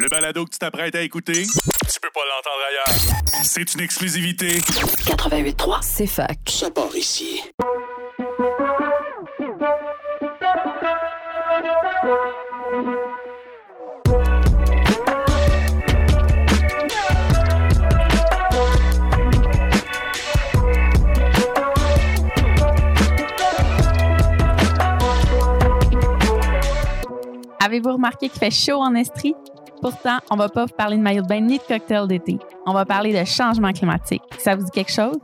Le balado que tu t'apprêtes à écouter, tu peux pas l'entendre ailleurs. C'est une exclusivité. 88.3, C'est fac. ça part ici. Avez-vous remarqué qu'il fait chaud en Estrie? Pourtant, on va pas vous parler de maillot de bain ni de cocktail d'été. On va parler de changement climatique. Ça vous dit quelque chose?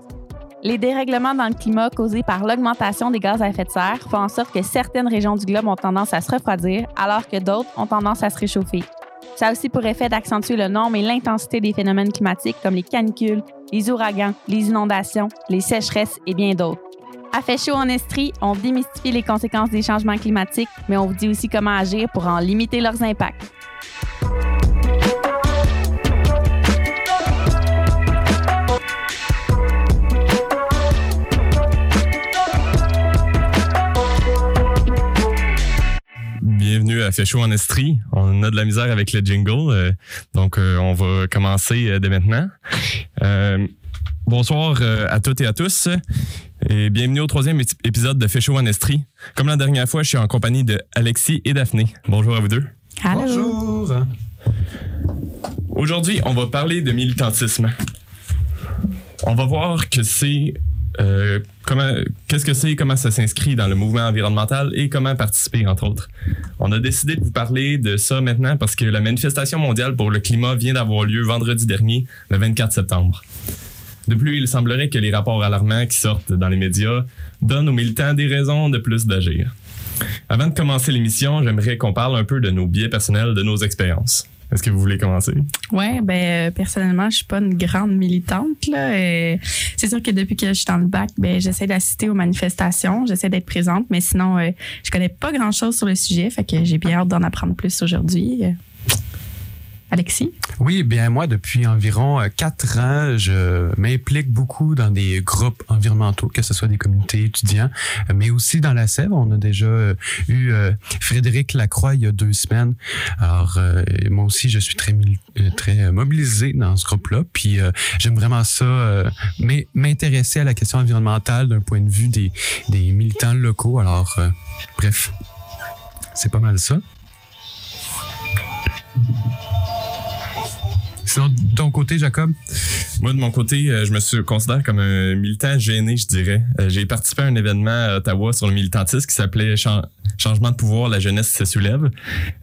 Les dérèglements dans le climat causés par l'augmentation des gaz à effet de serre font en sorte que certaines régions du globe ont tendance à se refroidir, alors que d'autres ont tendance à se réchauffer. Ça a aussi pour effet d'accentuer le nombre et l'intensité des phénomènes climatiques comme les canicules, les ouragans, les inondations, les sécheresses et bien d'autres. À Fait en Estrie, on démystifie les conséquences des changements climatiques, mais on vous dit aussi comment agir pour en limiter leurs impacts. Bienvenue à Fait chaud en Estrie. On a de la misère avec le jingle, euh, donc euh, on va commencer euh, dès maintenant. Euh, bonsoir euh, à toutes et à tous et bienvenue au troisième ép- épisode de Fait chaud en Estrie. Comme la dernière fois, je suis en compagnie de Alexis et Daphné. Bonjour à vous deux. Bonjour. Aujourd'hui, on va parler de militantisme. On va voir que c'est euh, qu'est-ce que c'est, comment ça s'inscrit dans le mouvement environnemental et comment participer entre autres. On a décidé de vous parler de ça maintenant parce que la manifestation mondiale pour le climat vient d'avoir lieu vendredi dernier, le 24 septembre. De plus, il semblerait que les rapports alarmants qui sortent dans les médias donnent aux militants des raisons de plus d'agir. Avant de commencer l'émission, j'aimerais qu'on parle un peu de nos biais personnels, de nos expériences. Est-ce que vous voulez commencer? Ouais, ben euh, personnellement, je suis pas une grande militante là. et C'est sûr que depuis que je suis dans le bac, ben j'essaie d'assister aux manifestations, j'essaie d'être présente, mais sinon, euh, je connais pas grand-chose sur le sujet, fait que j'ai bien hâte d'en apprendre plus aujourd'hui. Oui, bien moi, depuis environ euh, quatre ans, je m'implique beaucoup dans des groupes environnementaux, que ce soit des communautés étudiants, mais aussi dans la Sèvre. On a déjà euh, eu euh, Frédéric Lacroix il y a deux semaines. Alors, moi aussi, je suis très, mobilisé dans ce groupe-là. Puis, j'aime vraiment ça, m'intéresser à la question environnementale d'un point de vue des, des militants locaux. Alors, bref, c'est pas mal ça. Sinon, de ton côté, Jacob? Moi, de mon côté, euh, je me suis considère comme un militant gêné, je dirais. Euh, J'ai participé à un événement à Ottawa sur le militantisme qui s'appelait Chan- Changement de pouvoir, la jeunesse se soulève.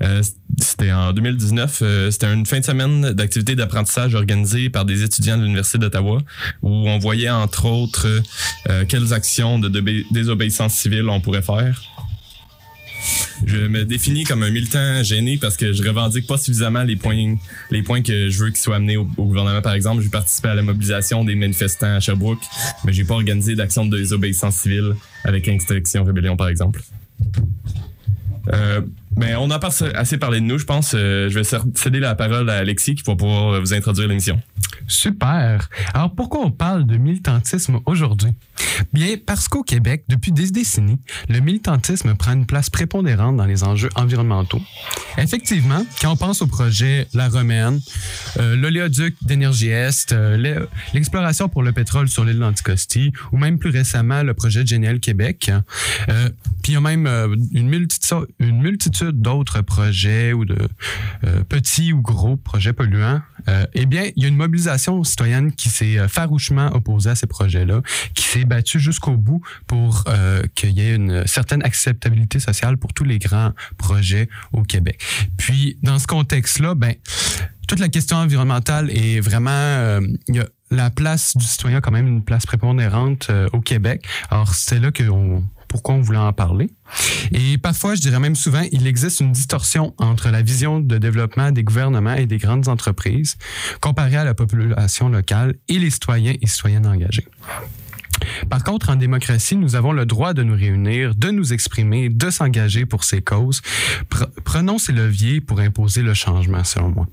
Euh, C'était en 2019. euh, C'était une fin de semaine d'activités d'apprentissage organisée par des étudiants de l'Université d'Ottawa où on voyait, entre autres, quelles actions de désobéissance civile on pourrait faire. Je me définis comme un militant gêné parce que je revendique pas suffisamment les points, les points que je veux qu'ils soient amenés au, gouvernement. Par exemple, j'ai participé à la mobilisation des manifestants à Sherbrooke, mais j'ai pas organisé d'action de désobéissance civile avec Extinction Rébellion, par exemple. Euh, ben, on a assez parlé de nous, je pense. Euh, je vais céder la parole à Alexis qui va pouvoir vous introduire l'émission. Super. Alors pourquoi on parle de militantisme aujourd'hui? Bien parce qu'au Québec, depuis des décennies, le militantisme prend une place prépondérante dans les enjeux environnementaux. Effectivement, quand on pense au projet La Romaine, euh, l'oléoduc d'énergie Est, euh, l'e- l'exploration pour le pétrole sur l'île d'Anticosti, ou même plus récemment le projet GNL Québec, euh, puis il y a même une multitude, une multitude d'autres projets ou de petits ou gros projets polluants eh bien, il y a une mobilisation citoyenne qui s'est euh, farouchement opposée à ces projets-là, qui s'est battue jusqu'au bout pour euh, qu'il y ait une certaine acceptabilité sociale pour tous les grands projets au Québec. Puis, dans ce contexte-là, ben, toute la question environnementale est vraiment... euh, y a la place du citoyen a quand même une place prépondérante euh, au Québec. Alors, c'est là que on, pourquoi on voulait en parler. Et parfois, je dirais même souvent, il existe une distorsion entre la vision de développement des gouvernements et des grandes entreprises comparée à la population locale et les citoyens et citoyennes engagés. Par contre, en démocratie, nous avons le droit de nous réunir, de nous exprimer, de s'engager pour ces causes. Pre- prenons ces leviers pour imposer le changement, selon moi.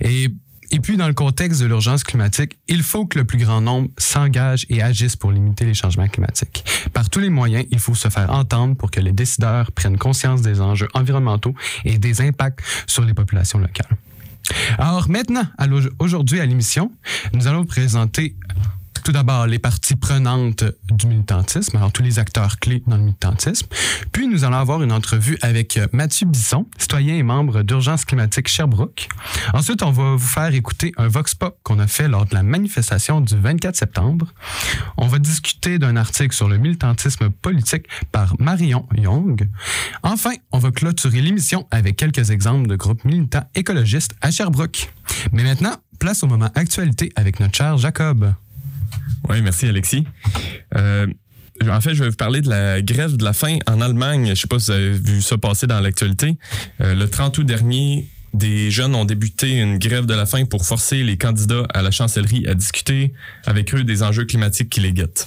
Et et puis, dans le contexte de l'urgence climatique, il faut que le plus grand nombre s'engage et agisse pour limiter les changements climatiques. Par tous les moyens, il faut se faire entendre pour que les décideurs prennent conscience des enjeux environnementaux et des impacts sur les populations locales. Alors maintenant, aujourd'hui à l'émission, nous allons présenter tout d'abord les parties prenantes du militantisme, alors tous les acteurs clés dans le militantisme. Puis nous allons avoir une entrevue avec euh, Mathieu Bisson, citoyen et membre d'Urgence climatique Sherbrooke. Ensuite, on va vous faire écouter un vox pop qu'on a fait lors de la manifestation du 24 septembre. On va discuter d'un article sur le militantisme politique par Marion Young. Enfin, on va clôturer l'émission avec quelques exemples de groupes militants écologistes à Sherbrooke. Mais maintenant, place au moment actualité avec notre cher Jacob. Oui, merci Alexis. Euh, en fait, je vais vous parler de la grève de la faim en Allemagne. Je ne sais pas si vous avez vu ça passer dans l'actualité. Euh, le 30 août dernier, des jeunes ont débuté une grève de la faim pour forcer les candidats à la chancellerie à discuter avec eux des enjeux climatiques qui les guettent.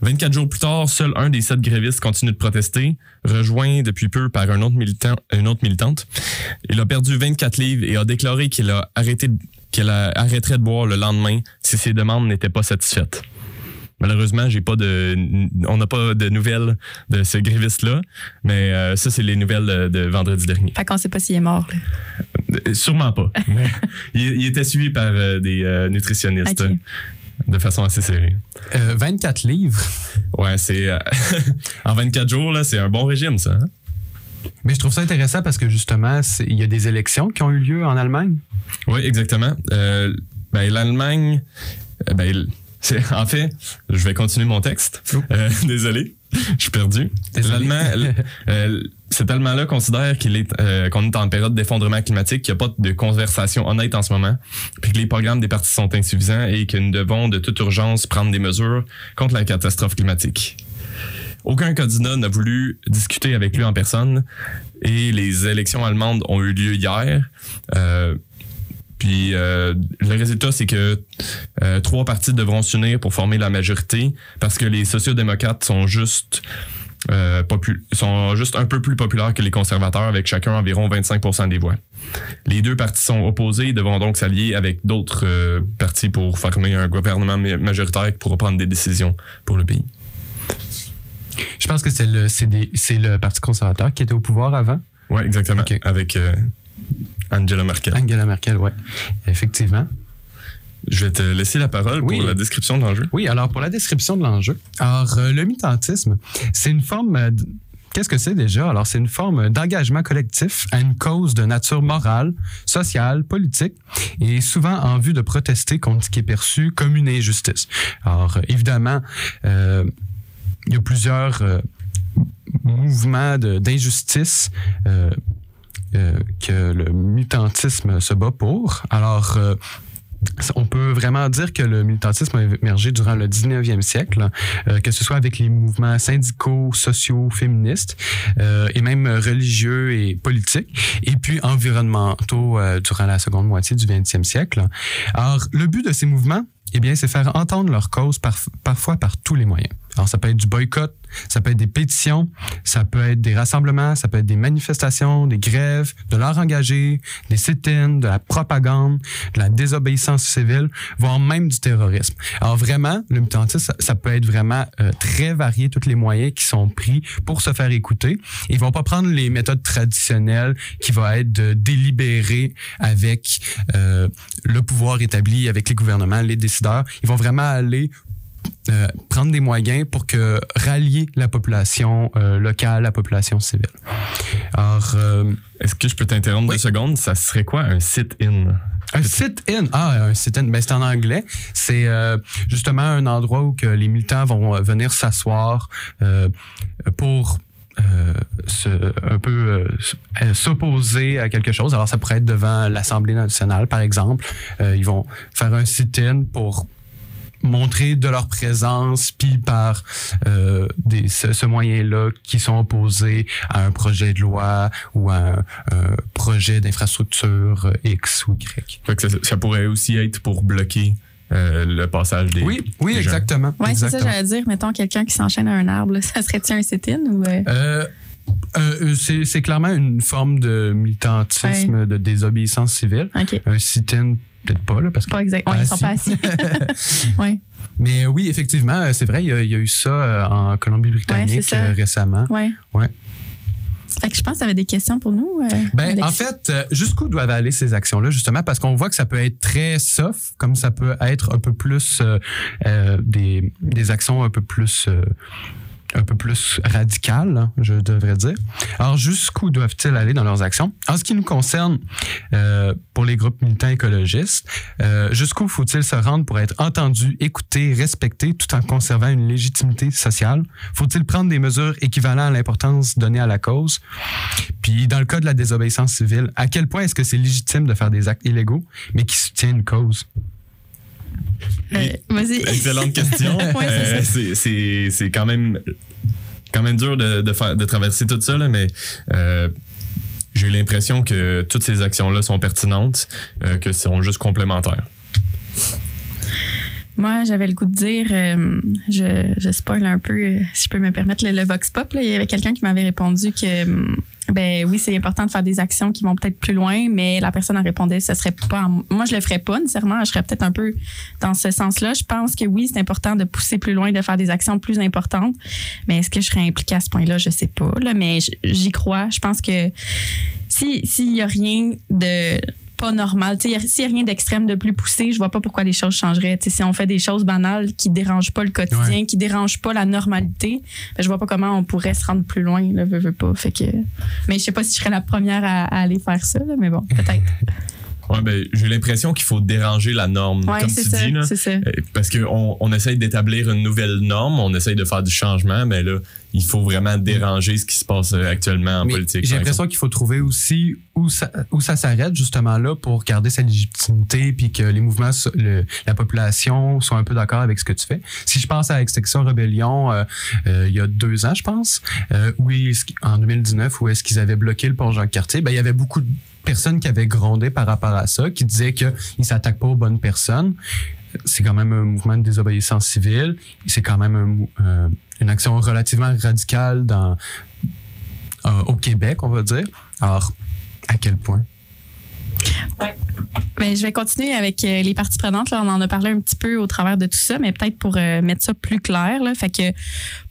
24 jours plus tard, seul un des sept grévistes continue de protester, rejoint depuis peu par une autre militante. Il a perdu 24 livres et a déclaré qu'il a arrêté qu'elle arrêterait de boire le lendemain si ses demandes n'étaient pas satisfaites. Malheureusement, j'ai pas de, on n'a pas de nouvelles de ce gréviste-là, mais euh, ça, c'est les nouvelles de, de vendredi dernier. Fait qu'on sait pas s'il est mort. là. Euh, Sûrement pas. mais il, il était suivi par euh, des euh, nutritionnistes de façon assez sérieuse. Euh, 24 livres? Ouais, c'est euh, en 24 jours là, c'est un bon régime ça. hein? Mais je trouve ça intéressant parce que justement, il y a des élections qui ont eu lieu en Allemagne. Oui, exactement. Euh, ben, l'Allemagne, euh, ben, en fait, je vais continuer mon texte. Euh, désolé, je suis perdu. L'Allemand, cet Allemand-là considère qu'il est, euh, qu'on est en période d'effondrement climatique, qu'il n'y a pas de conversation honnête en ce moment, puis que les programmes des partis sont insuffisants et que nous devons de toute urgence prendre des mesures contre la catastrophe climatique. Aucun candidat n'a voulu discuter avec lui en personne et les élections allemandes ont eu lieu hier. Euh, puis euh, le résultat, c'est que euh, trois partis devront s'unir pour former la majorité parce que les sociodémocrates sont juste sont juste un peu plus populaires que les conservateurs avec chacun environ 25% des voix. Les deux partis sont opposés et devront donc s'allier avec d'autres partis pour former un gouvernement ma- majoritaire qui pourra prendre des décisions pour le pays. Je pense que c'est le, c'est le Parti conservateur qui était au pouvoir avant. Oui, exactement. Ok. Avec euh, Angela Merkel. Angela Merkel, oui. Effectivement. Je vais te laisser la parole Oui. pour la description de l'enjeu. Oui, alors pour la description de l'enjeu. Alors, euh, le militantisme, c'est une forme. euh, Qu'est-ce que c'est déjà? Alors, c'est une forme d'engagement collectif à une cause de nature morale, sociale, politique, et souvent en vue de protester contre ce qui est perçu comme une injustice. Alors, évidemment, euh, il y a plusieurs euh, mouvements d'injustice euh, euh, que le militantisme se bat pour. Alors, on peut vraiment dire que le militantisme a émergé durant le 19e siècle, que ce soit avec les mouvements syndicaux, sociaux, féministes, et même religieux et politiques, et puis environnementaux durant la seconde moitié du 20e siècle. Alors, le but de ces mouvements, eh bien, c'est faire entendre leur cause par- parfois par tous les moyens. Alors, ça peut être du boycott, ça peut être des pétitions, ça peut être des rassemblements, ça peut être des manifestations, des grèves, de l'art engagé, des sit-ins, de la propagande, de la désobéissance civile, voire même du terrorisme. Alors vraiment, le militantisme, ça, ça peut être vraiment euh, très varié, tous les moyens qui sont pris pour se faire écouter. Ils vont pas prendre les méthodes traditionnelles qui vont être de délibérer avec euh, le pouvoir établi, avec les gouvernements, les décideurs. Ils vont vraiment aller euh, prendre des moyens pour que rallier la population euh, locale, la population civile. Alors, euh, Est-ce que je peux t'interrompre Oui. deux secondes? Ça serait quoi un sit-in? un sit-in, ah, un sit-in, ben c'est en anglais. C'est euh, justement un endroit où que les militants vont venir s'asseoir euh, pour euh, se, un peu euh, s'opposer à quelque chose. Alors, ça pourrait être devant l'Assemblée nationale, par exemple. Euh, ils vont faire un sit-in pour montrer de leur présence, puis par euh, des, ce, ce moyen-là qui sont opposés à un projet de loi ou à un, un projet d'infrastructure X ou Y. Fait que ça, ça pourrait aussi être pour bloquer euh, le passage des. Oui, oui, des exactement. Ouais, c'est ça, j'allais dire. Mettons quelqu'un qui s'enchaîne à un arbre, là, ça serait-tu un sit-in ou. euh, Euh, euh, c'est clairement une forme de militantisme, de désobéissance civile. Un sit-in, peut-être pas, là, parce que. Pas exact. Ouais, ils sont pas assis. ouais. Mais oui, effectivement, euh, c'est vrai, il y, a, il y a eu ça euh, en Colombie-Britannique Ouais, euh, récemment. Ouais. Fait que je pense que tu avais des questions pour nous. euh, Ben, en fait, jusqu'où doivent aller ces actions-là, justement, parce qu'on voit que ça peut être très soft, comme ça peut être un peu plus euh, des, des actions un peu plus euh, un peu plus radicales, hein, je devrais dire. Alors, jusqu'où doivent-ils aller dans leurs actions? En ce qui nous concerne, euh, pour les groupes militants écologistes, euh, jusqu'où faut-il se rendre pour être entendu, écouté, respecté, tout en conservant une légitimité sociale? Faut-il prendre des mesures équivalentes à l'importance donnée à la cause? Puis, dans le cas de la désobéissance civile, à quel point est-ce que c'est légitime de faire des actes illégaux, mais qui soutiennent une cause? Euh, Vas-y. Excellente question. Ouais, c'est Euh, c'est- quand même quand même dur de, de faire de traverser tout ça là, mais euh, j'ai l'impression que toutes ces actions-là sont pertinentes, euh, que sont juste complémentaires. Moi, j'avais le goût de dire, euh, je, je spoil un peu, si je peux me permettre, le, le Vox Pop. là. il y avait quelqu'un qui m'avait répondu que, ben oui, c'est important de faire des actions qui vont peut-être plus loin, mais la personne en répondait, ce serait pas. Moi, je le ferais pas nécessairement. Je serais peut-être un peu dans ce sens-là. Je pense que oui, c'est important de pousser plus loin, de faire des actions plus importantes. Mais est-ce que je serais impliquée à ce point-là? Je sais pas. Là, mais j'y crois. Je pense que si s'il y a rien de pas normal, s'il y a rien d'extrême de plus poussé, je vois pas pourquoi les choses changeraient. Si on fait des choses banales qui dérangent pas le quotidien, qui dérangent pas la normalité, ben, je vois pas comment on pourrait se rendre plus loin, là, veux, veux pas. Fait que, mais je sais pas si je serais la première à, à aller faire ça, là, mais bon, peut-être. Ouais, ben, j'ai l'impression qu'il faut déranger la norme, Ouais, comme c'est tu ça, dis. Là. ça. Parce qu'on on essaye d'établir une nouvelle norme, on essaye de faire du changement, mais là, il faut vraiment déranger ce qui se passe euh, actuellement en Mais politique. J'ai l'impression qu'il faut trouver aussi où ça, où ça s'arrête justement là pour garder sa légitimité puis que les mouvements, le- la population soient un peu d'accord avec ce que tu fais. Si je pense à Extinction Rebellion, euh, euh, il y a deux ans, je pense, euh, où en 2019, où est-ce qu'ils avaient bloqué le pont Jacques-Cartier, ben, il y avait beaucoup de personnes qui avaient grondé par rapport à ça, qui disaient qu'ils ne s'attaquent pas aux bonnes personnes. C'est quand même un mouvement de désobéissance civile. C'est quand même un euh, une action relativement radicale dans, euh, au Québec, on va dire. Alors, à quel point? Ben, je vais continuer avec euh, les parties prenantes. Là, on en a parlé un petit peu au travers de tout ça, mais peut-être pour euh, mettre ça plus clair. Là, fait que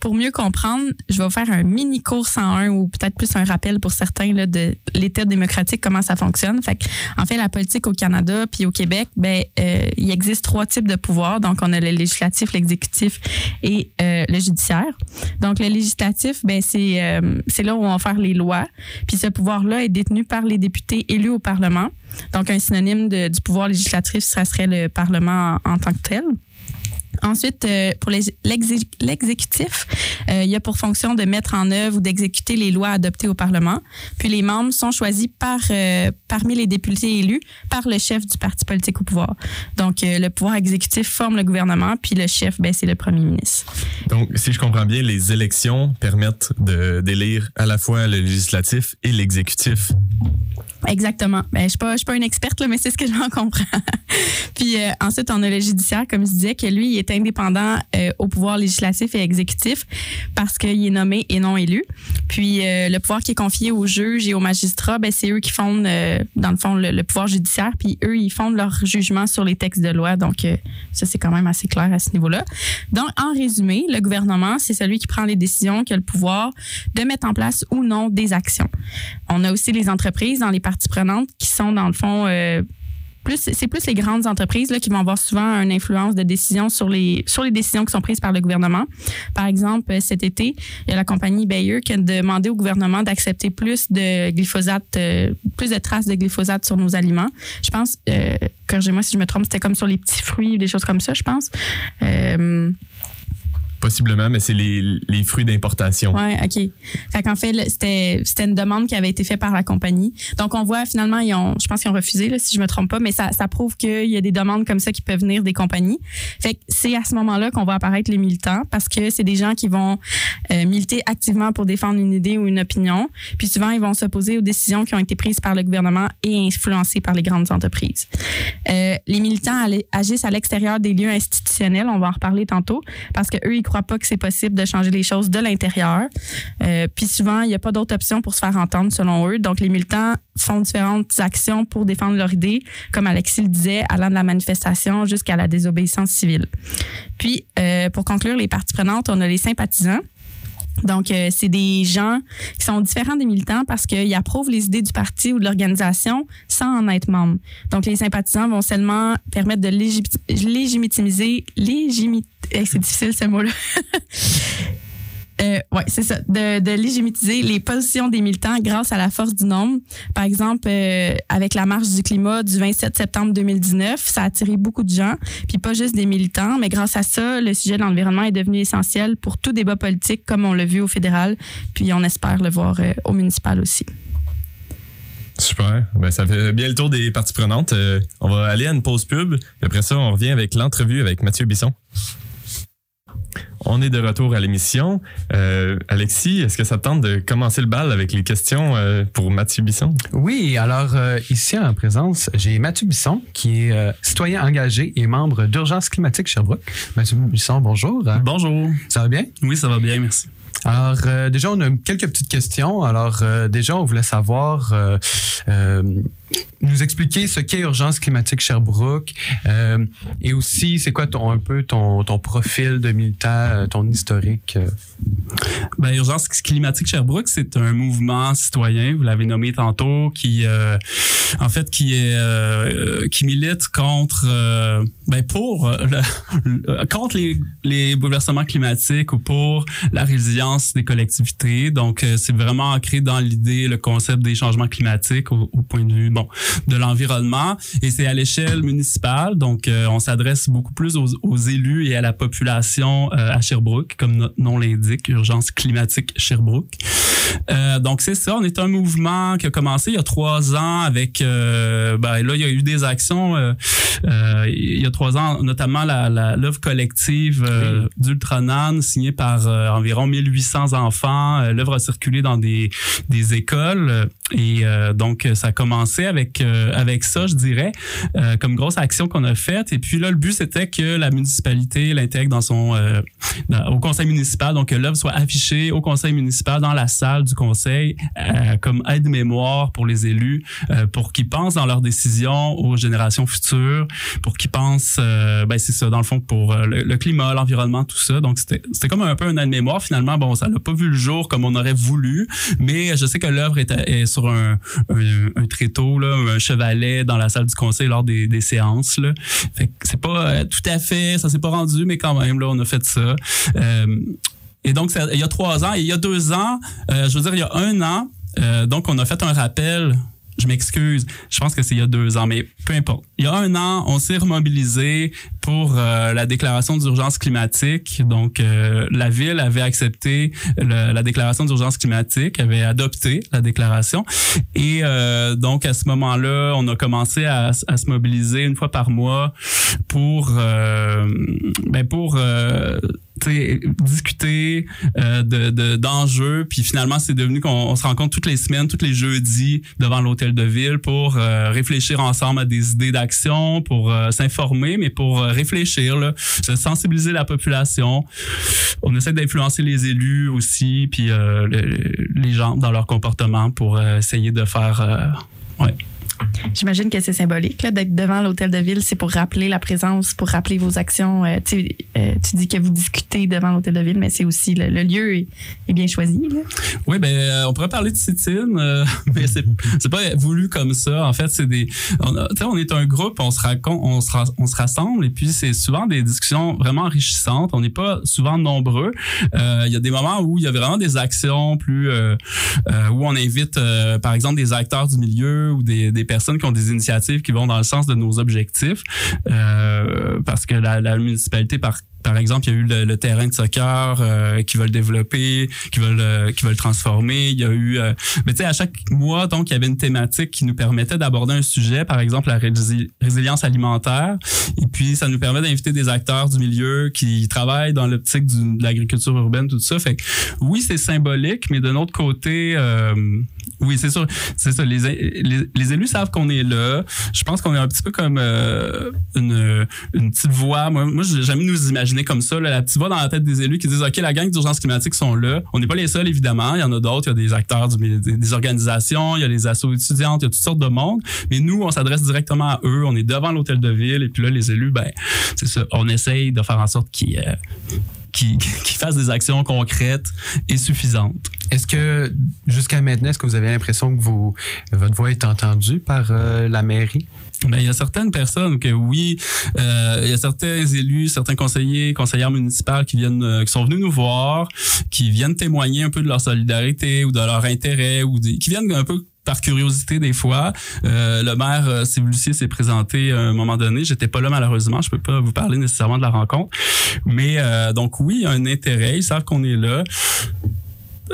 pour mieux comprendre, je vais faire un mini cours 101 ou peut-être plus un rappel pour certains là, de l'État démocratique, comment ça fonctionne. Fait que, en fait, la politique au Canada puis au Québec, ben, euh, il existe trois types de pouvoirs. Donc, on a le législatif, l'exécutif et le judiciaire. Donc, le législatif, ben, c'est c'est là où on va faire les lois. Puis ce pouvoir-là est détenu par les députés élus au Parlement. Donc, un synonyme de- du pouvoir législatif, ça serait le Parlement en, en tant que tel. Ensuite, euh, pour l'exécutif, euh, il y a pour fonction de mettre en œuvre ou d'exécuter les lois adoptées au Parlement. Puis les membres sont choisis par, euh, parmi les députés élus par le chef du parti politique au pouvoir. Donc, le pouvoir exécutif forme le gouvernement, puis le chef, ben, c'est le premier ministre. Donc, si je comprends bien, les élections permettent d'élire à la fois le législatif et l'exécutif. Exactement. Ben, je suis pas, je suis pas une experte, là, mais c'est ce que j'en comprends. Puis euh, ensuite, on a le judiciaire, comme je disais, que lui, est indépendant euh, au pouvoir législatif et exécutif parce qu'il est nommé et non élu. Puis euh, le pouvoir qui est confié aux juges et aux magistrats, ben, c'est eux qui fondent, euh, dans le fond, le, le pouvoir judiciaire. Puis eux, ils fondent leur jugement sur les textes de loi. Donc, ça, c'est quand même assez clair à ce niveau-là. Donc, en résumé, le gouvernement, c'est celui qui prend les décisions, qui a le pouvoir de mettre en place ou non des actions. On a aussi les entreprises dans les parties prenantes qui sont, dans le fond, plus, c'est plus les grandes entreprises là, qui vont avoir souvent une influence de décision sur les, sur les décisions qui sont prises par le gouvernement. Par exemple, cet été, il y a la compagnie Bayer qui a demandé au gouvernement d'accepter plus de glyphosate, euh, plus de traces de glyphosate sur nos aliments. Je pense, euh, corrigez-moi si je me trompe, c'était comme sur les petits fruits, des choses comme ça, je pense. Euh, Possiblement, mais c'est les, les fruits d'importation. Ouais, OK. Fait qu'en fait, c'était, une demande qui avait été faite par la compagnie. Donc, on voit finalement, ils ont, je pense qu'ils ont refusé, si je me trompe pas, mais ça, ça prouve qu'il y a des demandes comme ça qui peuvent venir des compagnies. Fait que c'est à ce moment-là qu'on va apparaître les militants parce que c'est des gens qui vont euh, militer activement pour défendre une idée ou une opinion. Puis souvent, ils vont s'opposer aux décisions qui ont été prises par le gouvernement et influencées par les grandes entreprises. Euh, les militants agissent à l'extérieur des lieux institutionnels, on va en reparler tantôt, parce que eux, ils croient pas que c'est possible de changer les choses de l'intérieur. Euh, puis souvent, il n'y a pas d'autre option pour se faire entendre selon eux. Donc, les militants font différentes actions pour défendre leur idée, comme Alexis le disait, allant de la manifestation jusqu'à la désobéissance civile. Puis, euh, pour conclure, les parties prenantes, on a les sympathisants. Donc, euh, c'est des gens qui sont différents des militants parce qu'ils approuvent les idées du parti ou de l'organisation sans en être membre. Donc, les sympathisants vont seulement permettre de légitimiser, légitimiser, eh, c'est difficile ce mot-là. Euh, ouais, c'est ça, de, de légitimiser les positions des militants grâce à la force du nombre. Par exemple, euh, avec la marche du climat du 27 septembre 2019, ça a attiré beaucoup de gens, puis pas juste des militants, mais grâce à ça, le sujet de l'environnement est devenu essentiel pour tout débat politique, comme on l'a vu au fédéral, puis on espère le voir euh, au municipal aussi. Super. Ben, ça fait bien le tour des parties prenantes. Euh, on va aller à une pause pub. Puis après ça, on revient avec l'entrevue avec Mathieu Bisson. On est de retour à l'émission. Euh, Alexis, est-ce que ça te tente de commencer le bal avec les questions euh, pour Mathieu Bisson? Oui, alors euh, ici en présence, j'ai Mathieu Bisson, qui est euh, citoyen engagé et membre d'Urgence climatique Sherbrooke. Mathieu Bisson, bonjour. Bonjour. Ça va bien? Oui, ça va bien, merci. Alors, euh, déjà, on a quelques petites questions. Alors, euh, déjà, on voulait savoir, euh, nous expliquer ce qu'est Urgence climatique Sherbrooke et aussi, c'est quoi ton, un peu ton, ton profil de militant, euh, ton historique? Ben, Urgence climatique Sherbrooke, c'est un mouvement citoyen, vous l'avez nommé tantôt, qui, euh, en fait, qui est, euh, qui milite contre, euh, ben, pour, euh, le- contre les, les bouleversements climatiques ou pour la résilience des collectivités. Donc, euh, c'est vraiment ancré dans l'idée, le concept des changements climatiques au, au point de vue, bon, de l'environnement. Et c'est à l'échelle municipale. Donc, on s'adresse beaucoup plus aux, aux élus et à la population à Sherbrooke, comme notre nom l'indique, Urgence climatique Sherbrooke. Euh, donc, c'est ça. On est un mouvement qui a commencé il y a trois ans avec... euh, ben, là, il y a eu des actions euh, il y a trois ans, notamment la, la, l'œuvre collective euh, d'Ultranan, signée par environ 1800 enfants. L'œuvre a circulé dans des, des écoles. Et donc, ça a commencé avec, avec ça, je dirais, comme grosse action qu'on a faite. Et puis là, le but, c'était que la municipalité l'intègre dans son, dans- au conseil municipal, donc que l'œuvre soit affichée au conseil municipal dans la salle du conseil euh, comme aide-mémoire pour les élus, euh, pour qu'ils pensent dans leurs décisions aux générations futures, pour qu'ils pensent, euh, ben c'est ça, dans le fond, pour euh, le, climat, l'environnement, tout ça. Donc, c'était comme un peu un aide-mémoire. Finalement, bon, ça n'a pas vu le jour comme on aurait voulu, mais je sais que l'œuvre est, sur un, un, tréteau, là, un chevalet dans la salle du conseil lors des, des séances. Là. Fait que c'est pas tout à fait, ça s'est pas rendu, mais quand même, là, on a fait ça. Et donc, il y a trois ans, il y a deux ans, euh, je veux dire, il y a un an, euh, donc on a fait un rappel. Je m'excuse, je pense que c'est il y a deux ans, mais peu importe. Il y a un an, on s'est remobilisé pour euh, la déclaration d'urgence climatique. Donc, euh, la ville avait accepté la déclaration d'urgence climatique, avait adopté la déclaration. Et euh, donc, à ce moment-là, on a commencé à, à se mobiliser une fois par mois pour, euh, ben pour euh, discuter euh, de de- d'enjeux. Puis finalement, c'est devenu qu'on on se rencontre toutes les semaines, tous les jeudis devant l'hôtel de ville pour euh, réfléchir ensemble à des idées d'action, pour euh, s'informer, mais pour euh, réfléchir, là, se sensibiliser la population. On essaie d'influencer les élus aussi, puis euh, le- les gens dans leur comportement pour euh, essayer de faire... ouais. J'imagine que c'est symbolique d'être devant l'hôtel de ville, c'est pour rappeler la présence, pour rappeler vos actions. Euh, euh, tu dis que vous discutez devant l'hôtel de ville, mais c'est aussi le, lieu est, bien choisi. Oui, ben euh, on pourrait parler de sit-in, euh, mais c'est pas voulu comme ça. En fait, c'est des on, on est un groupe, on se raconte, on se rassemble et puis c'est souvent des discussions vraiment enrichissantes. On n'est pas souvent nombreux. Il y a des moments où il y a vraiment des actions plus où on invite par exemple des acteurs du milieu ou des, des personnes qui ont des initiatives qui vont dans le sens de nos objectifs euh, parce que la, la municipalité par par exemple, il y a eu le, terrain de soccer euh, qui veulent développer, qui veulent euh, qui veulent transformer. Il y a eu, euh, mais tu sais, à chaque mois, donc il y avait une thématique qui nous permettait d'aborder un sujet, par exemple la rési- résilience alimentaire. Et puis ça nous permet d'inviter des acteurs du milieu qui travaillent dans l'optique de l'agriculture urbaine, tout ça. Fait que oui, c'est symbolique, mais d'un autre côté, euh, oui, c'est sûr, c'est ça. Les, les, élus savent qu'on est là. Je pense qu'on est un petit peu comme euh, une, une petite voix. Moi, moi j'ai jamais nous imaginer comme ça, là, la petite voix dans la tête des élus qui disent OK, la gang d'urgence climatique sont là. On n'est pas les seuls, évidemment. Il y en a d'autres. Il y a des acteurs, des organisations, il y a les assos étudiantes, il y a toutes sortes de monde. Mais nous, on s'adresse directement à eux. On est devant l'hôtel de ville. Et puis là, les élus, ben, c'est ça. On essaye de faire en sorte qu'ils euh, qui, qui fassent des actions concrètes et suffisantes. Est-ce que, jusqu'à maintenant, est-ce que vous avez l'impression que vos, votre voix est entendue par euh, la mairie? Ben, il y a certaines personnes que oui, euh, il y a certains élus, certains conseillers, conseillères municipales qui viennent, euh, qui sont venus nous voir, qui viennent témoigner un peu de leur solidarité ou de leur intérêt ou des- qui viennent un peu par curiosité des fois. Euh, le maire euh, s'est présenté à un moment donné. J'étais pas là malheureusement. Je peux pas vous parler nécessairement de la rencontre. Mais euh, donc oui, un intérêt. Ils savent qu'on est là.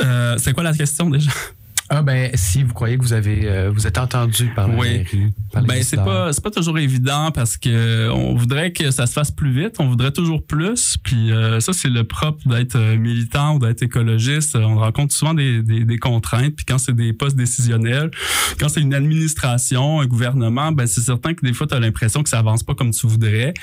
Euh, c'est quoi la question déjà? Ah ben, si vous croyez que vous avez, euh, vous êtes entendu par la Oui. mairie, par les Ben c'est pas c'est pas toujours évident parce que on voudrait que ça se fasse plus vite, on voudrait toujours plus. Puis euh, ça c'est le propre d'être euh, militant ou d'être écologiste. On rencontre souvent des, des, des contraintes. Puis quand c'est des postes décisionnels, quand c'est une administration, un gouvernement, ben c'est certain que des fois tu as l'impression que ça avance pas comme tu voudrais.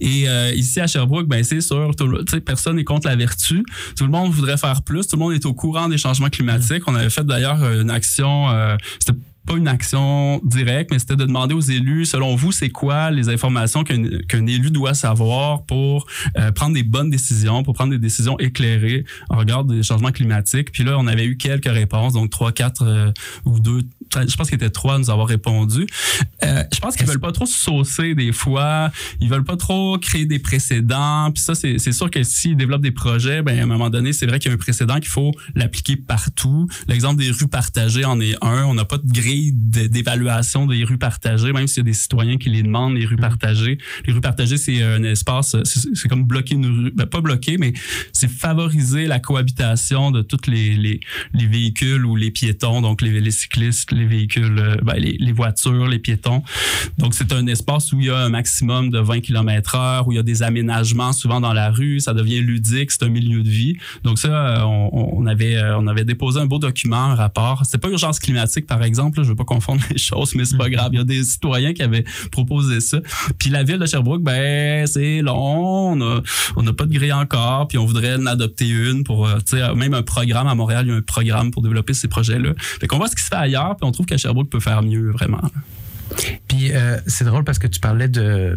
Et euh, ici à Sherbrooke, ben c'est sûr, tout le- tu sais, personne n'est contre la vertu. Tout le monde voudrait faire plus. Tout le monde est au courant des changements climatiques. On avait fait d'ailleurs euh, une action. euh, c'était pas une action directe, mais c'était de demander aux élus, selon vous, c'est quoi les informations qu'un élu doit savoir pour euh, prendre des bonnes décisions, pour prendre des décisions éclairées en regard des changements climatiques. Puis là, on avait eu quelques réponses, donc trois, quatre euh, ou deux, je pense qu'il était trois à nous avoir répondu. Euh, je pense qu'ils veulent pas trop se saucer des fois, ils veulent pas trop créer des précédents. Puis ça, c'est sûr que s'ils développent des projets, ben à un moment donné, c'est vrai qu'il y a un précédent qu'il faut l'appliquer partout. L'exemple des rues partagées en est un. On n'a pas de grille d'évaluation des rues partagées, même s'il y a des citoyens qui les demandent, les rues partagées. Les rues partagées, c'est un espace, c'est c'est comme bloquer une rue, ben, pas bloquer, mais c'est favoriser la cohabitation de tous les, les, les véhicules ou les piétons, donc les, les cyclistes, les véhicules, euh, ben, les, les voitures, les piétons. Donc, c'est un espace où il y a un maximum de 20 km heure, où il y a des aménagements souvent dans la rue, ça devient ludique, c'est un milieu de vie. Donc ça, euh, on, on avait, euh, on avait déposé un beau document, un rapport. C'était pas urgence climatique, par exemple, là, je veux pas confondre les choses, mais c'est pas grave. Il y a des citoyens qui avaient proposé ça. Puis la ville de Sherbrooke, ben, c'est long, on n'a pas de grille encore, puis on voudrait en adopter une pour, tu sais, même un programme à Montréal, il y a un programme pour développer ces projets-là. Fait qu'on voit ce qui se fait ailleurs, puis on trouve que Sherbrooke peut faire mieux, vraiment. Puis euh, c'est drôle parce que tu parlais de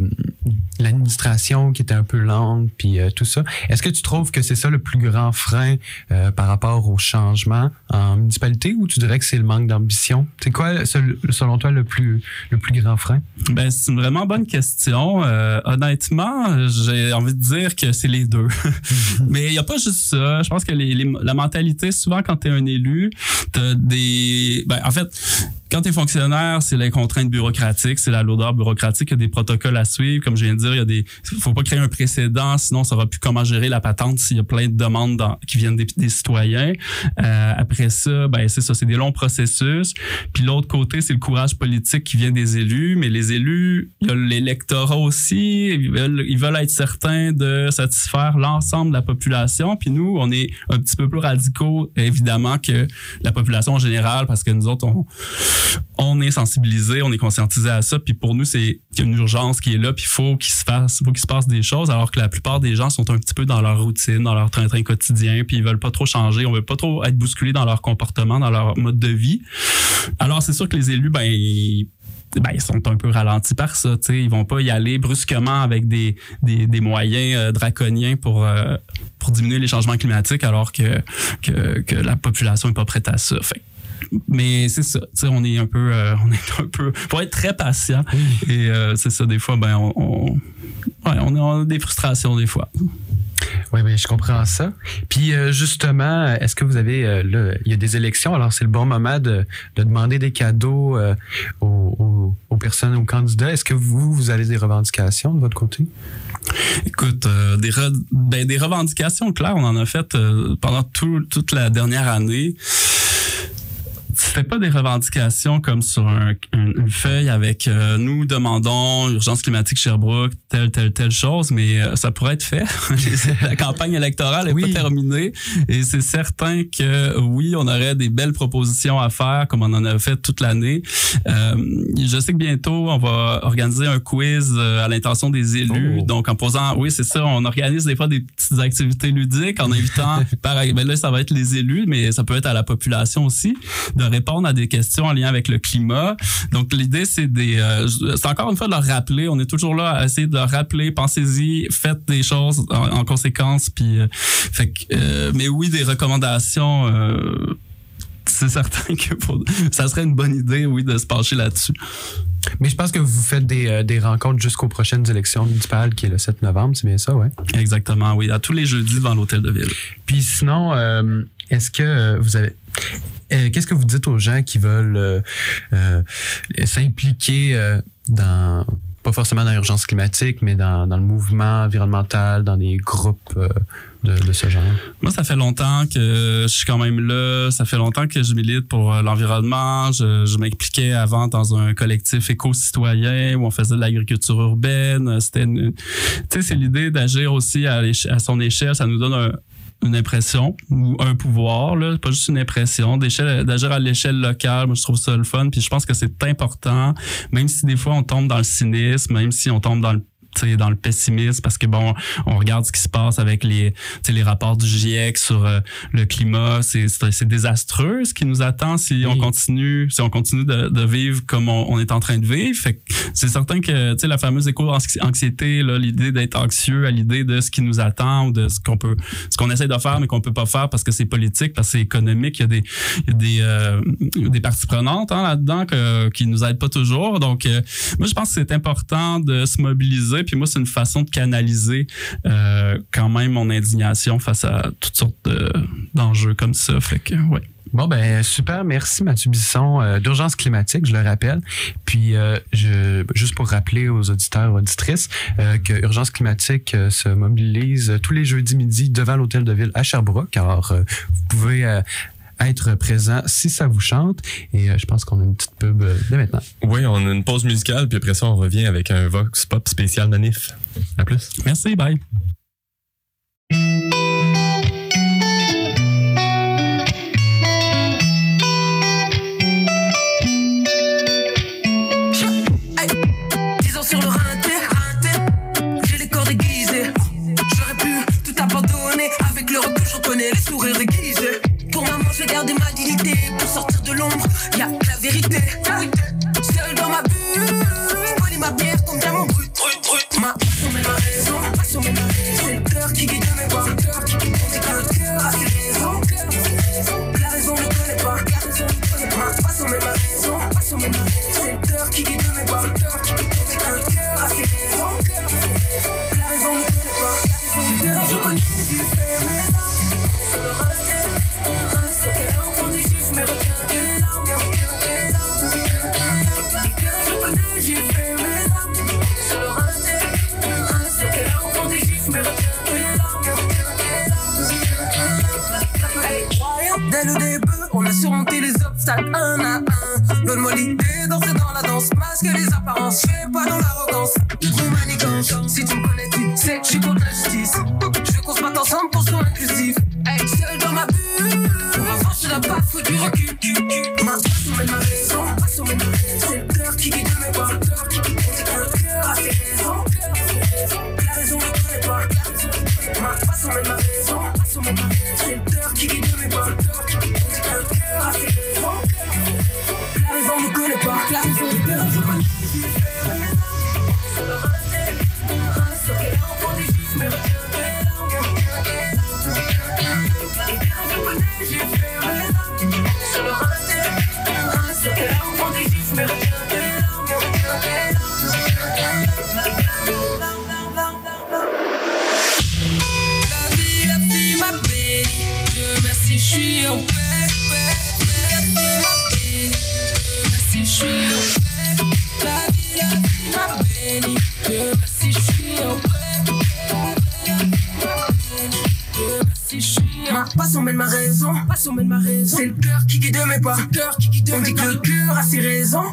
l'administration qui était un peu lente, puis euh, tout ça. Est-ce que tu trouves que c'est ça le plus grand frein euh, par rapport au changement en municipalité ou tu dirais que c'est le manque d'ambition? C'est quoi, sel- selon toi, le plus, le plus grand frein? Ben, c'est une vraiment bonne question. Honnêtement, j'ai envie de dire que c'est les deux. Mais il n'y a pas juste ça. Je pense que les, les- la mentalité, souvent, quand tu es un élu, t'as des... Ben, en fait, quand tu es fonctionnaire, c'est les contraintes bureaucratiques, c'est la lourdeur bureaucratique, il y a des protocoles à suivre. Comme je viens de dire, il y a des... faut pas créer un précédent, sinon on saura plus comment gérer la patente s'il y a plein de demandes qui viennent des, citoyens. Euh, après ça, ben c'est ça, c'est des longs processus. Puis l'autre côté, c'est le courage politique qui vient des élus. Mais les élus, il y a l'électorat aussi. Ils veulent, ils veulent être certains de satisfaire l'ensemble de la population. Puis nous, on est un petit peu plus radicaux, évidemment, que la population en général, parce que nous autres, on, on est sensibilisés, on est conscientisés à ça. Puis pour nous, c'est une urgence qui est là. Puis il faut qu'il se fasse, faut qu'il se passe des choses. Alors que la plupart des gens sont un petit peu dans leur routine, dans leur train-train quotidien. Puis ils veulent pas trop changer. On veut pas trop être bousculés dans leur comportement, dans leur mode de vie. Alors c'est sûr que les élus, ben ils, ben, sont un peu ralentis par ça. Sais, ils vont pas y aller brusquement avec des, moyens euh, draconiens pour, euh, pour diminuer les changements climatiques alors que, la population est pas prête à ça. Mais c'est ça, tu sais, on est un peu, euh, on est un peu, faut être très patient. Et euh, c'est ça, des fois, ben, on, on, ouais, on a- on a des frustrations des fois. Oui, oui, je comprends ça. Puis euh, justement, est-ce que vous avez, euh, là, il y a des élections, alors c'est le bon moment de, de demander des cadeaux euh, aux, aux- aux personnes, aux candidats. Est-ce que vous, vous avez des revendications de votre côté? Écoute, des, re- ben, des revendications claires, on en a fait pendant tout- toute la dernière année. C'était pas des revendications comme sur un- un- une feuille avec euh, nous demandons urgence climatique Sherbrooke, telle, telle, telle chose, mais euh, ça pourrait être fait. la campagne électorale est Oui. pas terminée et c'est certain que oui, on aurait des belles propositions à faire comme on en a fait toute l'année. Euh, je sais que bientôt, on va organiser un quiz euh, à l'intention des élus. Oh. Donc, en posant, oui, c'est ça, on organise des fois des petites activités ludiques en invitant, par, ben là, ça va être les élus, mais ça peut être à la population aussi, de répondre répondre à des questions en lien avec le climat. Donc l'idée c'est des, euh, c'est encore une fois de leur rappeler. On est toujours là à essayer de leur rappeler. Pensez-y, faites des choses en, en conséquence. Puis, euh, fait que, euh, mais oui, des recommandations. c'est certain que pour- ça serait une bonne idée, oui, de se pencher là-dessus. Mais je pense que vous faites des, euh, des rencontres jusqu'aux prochaines élections municipales, qui est le 7 novembre, c'est bien ça, ouais? Exactement, oui, à tous les jeudis devant l'hôtel de ville. Puis sinon, euh, est-ce que vous avez. Euh, Qu'est-ce que vous dites aux gens qui veulent euh, euh, s'impliquer dans. Pas forcément dans l'urgence climatique, mais dans, dans le mouvement environnemental, dans des groupes de, ce genre? Moi, ça fait longtemps que je suis quand même là. Ça fait longtemps que je milite pour l'environnement. Je, m'impliquais avant dans un collectif éco-citoyen où on faisait de l'agriculture urbaine. C'était, tu sais, c'est l'idée d'agir aussi à son échelle. Ça nous donne un- une impression ou un pouvoir, là, pas juste une impression, d'agir à l'échelle locale. Moi, je trouve ça le fun. Puis je pense que c'est important, même si des fois on tombe dans le cynisme, même si on tombe dans le dans le pessimisme parce que bon on regarde ce qui se passe avec les les rapports du GIEC sur euh, le climat. C'est désastreux ce qui nous attend si on continue si on continue de, de vivre comme on, on est en train de vivre. Fait que c'est certain que tu sais la fameuse éco-anxiété là l'idée d'être anxieux à l'idée de ce qui nous attend ou de ce qu'on peut ce qu'on essaie de faire mais qu'on peut pas faire parce que c'est politique parce que c'est économique. Il y a des il y a des euh, des parties prenantes hein, là-dedans que, qui nous aident pas toujours. Donc euh, moi je pense que c'est important de se mobiliser puis moi c'est une façon de canaliser euh, quand même mon indignation face à toutes sortes de- d'enjeux comme ça fait que Bon, ben super. Merci, Mathieu Bisson, euh, d'urgence climatique, je le rappelle. Puis, euh, je, juste pour rappeler aux auditeurs, auditrices, euh, que Urgence climatique se mobilise tous les jeudis midi devant l'hôtel de ville à Sherbrooke. Alors, vous pouvez être présent si ça vous chante. Et euh, je pense qu'on a une petite pub euh, dès maintenant. Oui, on a une pause musicale, puis après ça, on revient avec un Vox Pop spécial manif. À plus. merci bye la vérité. Seul dans ma bulle, Poli ma bière, bien mon brut. Passion, mais ma. Passion, ma raison. C'est le cœur qui guide ma mène raison. C'est le cœur qui guide mes pas. On dit que le cœur a ses raisons.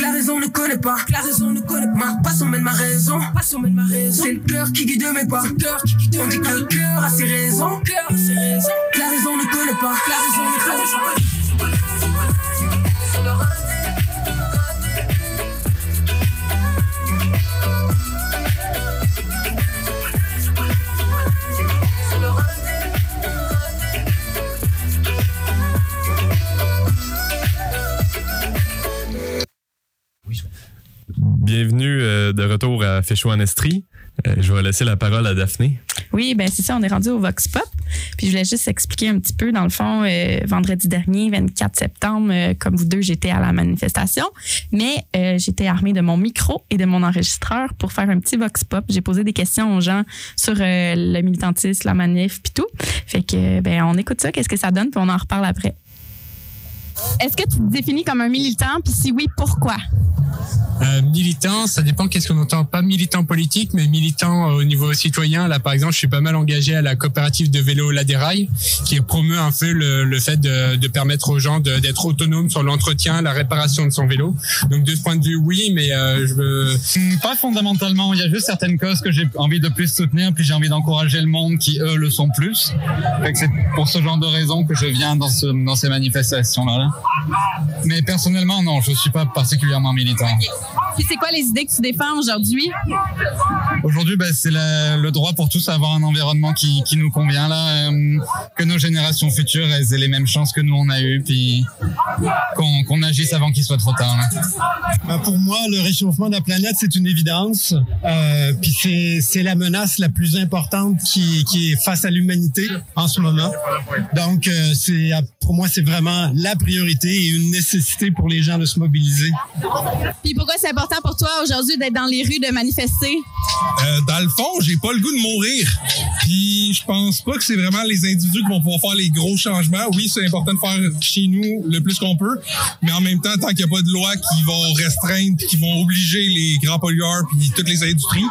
La raison ne connaît pas. Ne connaît pas. Ma passion mène ma raison. C'est le cœur qui guide mes pas. Qui On dit que le cœur a ses raisons. Raison ne connaît pas. La raison ne connaît pas. Bienvenue euh, de retour à Féchou en Estrie. Euh, je vais laisser la parole à Daphné. Oui, ben c'est ça, on est rendu au Vox Pop. Puis je voulais juste expliquer un petit peu, dans le fond, euh, vendredi dernier, 24 septembre, comme vous deux, j'étais à la manifestation, mais j'étais armée de mon micro et de mon enregistreur pour faire un petit Vox Pop. J'ai posé des questions aux gens sur le militantisme, la manif, puis tout. Fait que, ben, on écoute ça, qu'est-ce que ça donne, puis on en reparle après. Est-ce que tu te définis comme un militant, puis si oui, pourquoi? Euh, militant, ça dépend qu'est-ce qu'on entend. Pas militant politique, mais militant euh, au niveau citoyen. Là, par exemple, je suis pas mal engagé à la coopérative de vélo La Déraille, qui promeut un peu le, le fait de, de permettre aux gens d'être autonomes sur l'entretien, la réparation de son vélo. Donc de ce point de vue, oui, mais euh, je veux... Hmm, Pas fondamentalement, il y a juste certaines causes que j'ai envie de plus soutenir, puis j'ai envie d'encourager le monde qui, eux, le sont plus. C'est pour ce genre de raisons que je viens dans, ce, dans ces manifestations-là. Mais personnellement, non, je suis pas particulièrement militant. Puis c'est quoi les idées que tu défends aujourd'hui? Aujourd'hui, ben, c'est le droit pour tous à avoir un environnement qui, qui nous convient, là, euh, que nos générations futures elles aient les mêmes chances que nous on a eu, puis qu'on qu'on agisse avant qu'il soit trop tard. Ben, Pour moi, le réchauffement de la planète, c'est une évidence. Euh, puis c'est, c'est la menace la plus importante qui, qui est face à l'humanité en ce moment. Donc, euh, c'est, pour moi, c'est vraiment la priorité et une nécessité pour les gens de se mobiliser. Puis pourquoi c'est important pour toi aujourd'hui d'être dans les rues, de manifester? Euh, dans le fond, j'ai pas le goût de mourir. Puis je pense pas que c'est vraiment les individus qui vont pouvoir faire les gros changements. Oui, c'est important de faire chez nous le plus qu'on peut, mais en même temps, tant qu'il n'y a pas de loi qui vont restreindre qui vont obliger les grands pollueurs puis toutes les industries,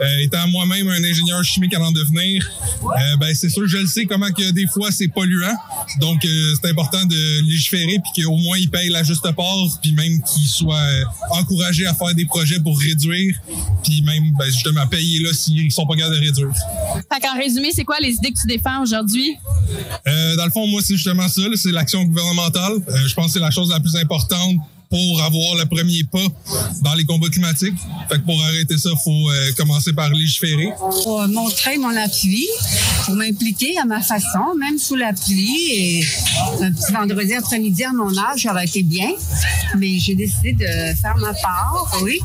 euh, étant moi-même un ingénieur chimique à en devenir, euh, ben c'est sûr je le sais comment que des fois c'est polluant. Donc euh, c'est important de légiférer puis qu'au moins ils payent la juste part puis même qu'ils soient encouragés à faire des projets pour réduire puis même ben, justement payer là s'ils sont pas capables de réduire. Fait qu'en résumé, c'est quoi les idées que tu défends aujourd'hui? Euh, dans le fond, moi, c'est justement ça, c'est l'action gouvernementale. Euh, je pense que c'est la chose la plus importante pour avoir le premier pas dans les combats climatiques. Fait que pour arrêter ça, faut euh, commencer par légiférer. pour montrer mon appui, pour m'impliquer à ma façon, même sous la pluie. Et un petit vendredi après-midi à mon âge, ça aurait été bien. Mais j'ai décidé de faire ma part, oui.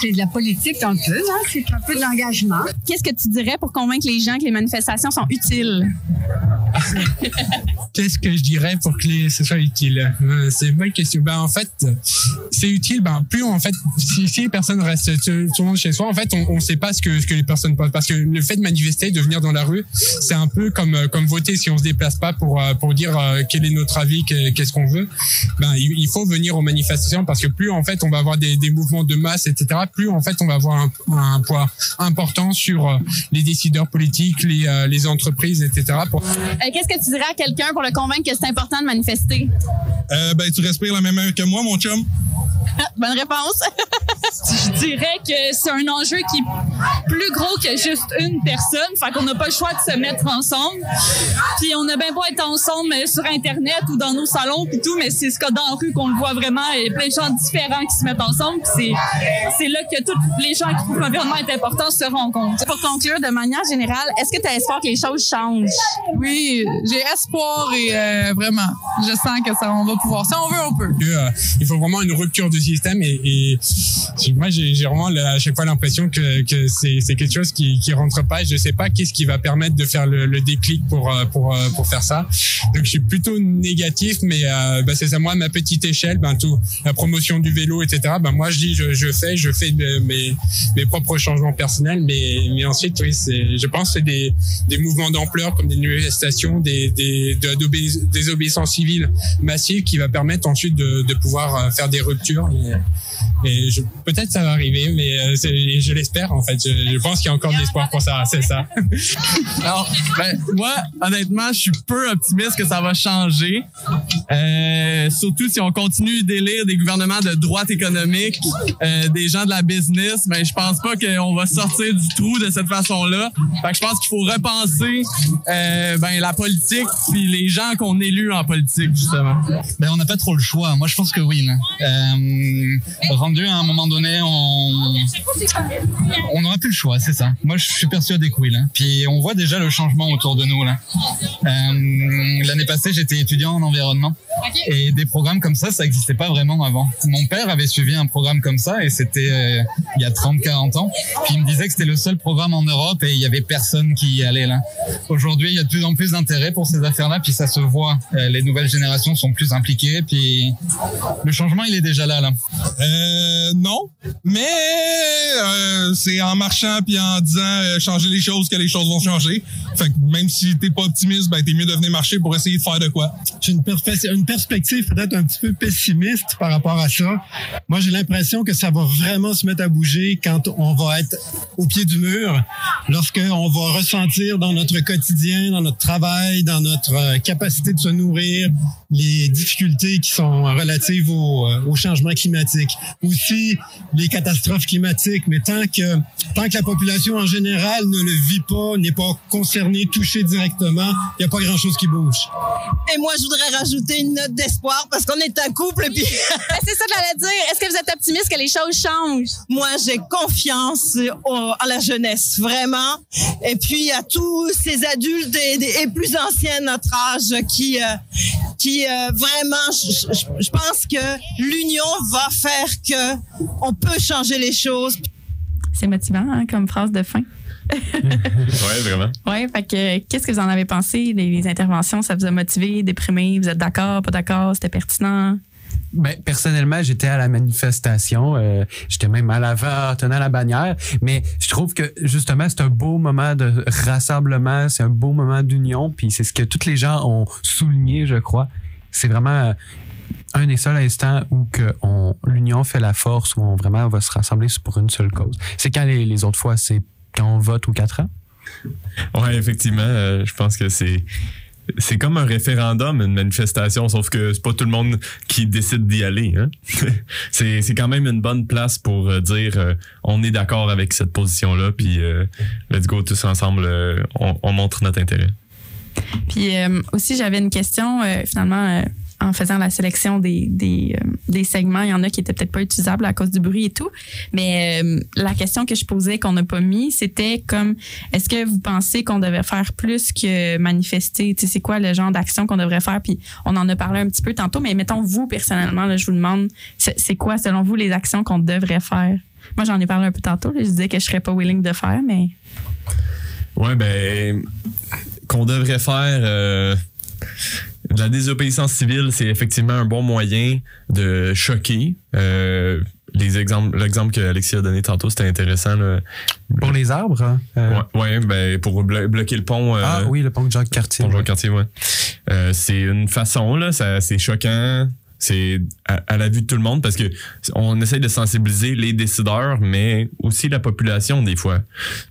C'est de la politique un peu, hein? c'est un peu de l'engagement. Qu'est-ce que tu dirais pour convaincre les gens que les manifestations sont utiles? Qu'est-ce que je dirais pour que ce soit utile? Euh, C'est une bonne question. Ben en fait, c'est utile. Ben plus en fait, si, les personnes restent tout, le monde chez soi, en fait, on ne sait pas ce que ce que les personnes pensent parce que le fait de manifester, de venir dans la rue, c'est un peu comme euh, comme voter si on se déplace pas pour euh, pour dire quel est notre avis, que- qu'est-ce qu'on veut. Ben il, faut venir aux manifestations parce que plus en fait on va avoir des, des mouvements de masse, etc. Plus en fait on va avoir un, un poids important sur les décideurs politiques, les les entreprises, etc. Pour Qu'est-ce que tu dirais à quelqu'un pour le convaincre que c'est important de manifester? Euh, ben, tu respires la même heure que moi, mon chum. Bonne réponse. Je dirais que c'est un enjeu qui est plus gros que juste une personne. Fait qu'on n'a pas le choix de se mettre ensemble. Puis on a bien beau être ensemble euh, sur Internet ou dans nos salons puis tout, mais c'est ce cas dans la rue qu'on le voit vraiment. Il y a plein de gens différents qui se mettent ensemble. Puis c'est, c'est là que tous les gens qui trouvent que l'environnement est important se rencontrent. Pour conclure, de manière générale, est-ce que tu as espoir que les choses changent? Oui, j'ai espoir et euh, vraiment, je sens que ça, on va pouvoir. Si on veut, on peut. euh, il faut vraiment une rupture du système et, moi j'ai vraiment à chaque fois l'impression que, c'est quelque chose qui qui rentre pas. Je sais pas qu'est-ce qui va permettre de faire le, déclic pour euh, pour pour faire ça. Donc je suis plutôt négatif, mais bah, c'est ça moi à ma petite échelle, ben tout la promotion du vélo, etc. Ben moi je dis je, fais je fais mes mes propres changements personnels, mais ensuite oui je pense que c'est des des mouvements d'ampleur comme des manifestations, des des de- des obéissances civiles massives qui va permettre ensuite de, de pouvoir euh, faire des ruptures. Et, peut-être ça va arriver, mais euh, je l'espère en fait. Je, je pense qu'il y a encore de l'espoir pour ça. C'est ça. Alors, ben, moi, honnêtement, je suis peu optimiste que ça va changer. Euh, surtout si on continue d'élire des gouvernements de droite économique, euh, des gens de la business, mais je pense pas qu'on va sortir du trou de cette façon-là. Fait que je pense qu'il faut repenser euh, ben, la politique puis les gens qu'on élue en politique, justement. Ben, on n'a pas trop le choix. Moi, je pense que oui. Euh, rendu à un moment donné, on, On n'aura plus le choix, c'est ça. Moi, je suis persuadé que oui. Là. Puis on voit déjà le changement autour de nous. là. Euh, L'année passée, j'étais étudiant en environnement. Et des programmes comme ça, ça n'existait pas vraiment avant. Mon père avait suivi un programme comme ça et c'était euh, il y a 30-40 ans. Puis il me disait que c'était le seul programme en Europe et il y avait personne qui y allait là. Aujourd'hui, il y a de plus en plus d'intérêt pour ces affaires-là, puis ça se voit. Euh, les nouvelles générations sont plus impliquées, puis le changement, il est déjà là. là. Euh, non, mais euh, c'est en marchant puis en disant euh, changer les choses que les choses vont changer. Fait que même si t'es pas optimiste, ben t'es mieux de venir marcher pour essayer de faire de quoi. J'ai une, une perspective peut-être un petit peu pessimiste par rapport à ça. Moi, j'ai l'impression que ça va vraiment se mettre à bouger quand on va être au pied du mur, lorsqu'on va ressentir dans notre quotidien, dans notre travail, dans notre capacité de se nourrir, les difficultés qui sont relatives au, euh, au changement climatique. Aussi, les catastrophes climatiques. Mais tant que, tant que la population en général ne le vit pas, n'est pas concernée, touchée directement, il n'y a pas grand-chose qui bouge. Et moi, je voudrais rajouter une note d'espoir parce qu'on est un couple. Puis... c'est ça que j'allais dire. Est-ce que vous êtes optimiste que les choses changent? Moi, j'ai confiance à la jeunesse, vraiment. Et puis, à tous ces adultes et, et plus anciens de notre âge qui, euh, qui euh, vraiment, je, je- je pense que l'union va faire que on peut changer les choses. C'est motivant hein, comme phrase de fin. ouais, vraiment. Oui, fait que qu'est-ce que vous en avez pensé? Les, les interventions, ça vous a motivé, déprimé? Vous êtes d'accord, pas d'accord? C'était pertinent? Ben, personnellement, j'étais à la manifestation. euh, j'étais même à l'avant, tenant la bannière. Mais je trouve que, justement, c'est un beau moment de rassemblement, c'est un beau moment d'union. Puis c'est ce que tous les gens ont souligné, je crois. C'est vraiment euh, un des seuls instants où que on- l'union fait la force, où on vraiment va se rassembler pour une seule cause. C'est quand les, autres fois, c'est quand on vote aux quatre ans? Ouais, effectivement, euh, je pense que c'est c'est comme un référendum, une manifestation, sauf que c'est pas tout le monde qui décide d'y aller. Hein? c'est quand même une bonne place pour euh, dire euh, on est d'accord avec cette position-là, puis euh, let's go tous ensemble, on, on montre notre intérêt. Puis aussi, j'avais une question, finalement, en faisant la sélection euh, des segments, il y en a qui étaient peut-être pas utilisables à cause du bruit et tout. Mais euh, la question que je posais qu'on n'a pas mis, c'était comme est-ce que vous pensez qu'on devait faire plus que manifester? Tu sais, c'est quoi le genre d'action qu'on devrait faire? Puis on en a parlé un petit peu tantôt, mais mettons vous, personnellement, je vous demande, c'est quoi, selon vous, les actions qu'on devrait faire? Moi, j'en ai parlé un peu tantôt. je disais que je serais pas willing de faire, mais Ouais, ben, qu'on devrait faire euh, la désobéissance civile, c'est effectivement un bon moyen de choquer. Euh, les exemples, l'exemple que Alexis a donné tantôt, c'était intéressant. Là. Pour les arbres? hein, euh, Ouais, ouais, ben, pour blo- bloquer le pont. euh, Ah oui, le pont de Jacques-Cartier. pont Jacques-Cartier, ouais. Euh, c'est une façon, là, c'est choquant. C'est à, à la vue de tout le monde parce que on essaye de sensibiliser les décideurs, mais aussi la population des fois.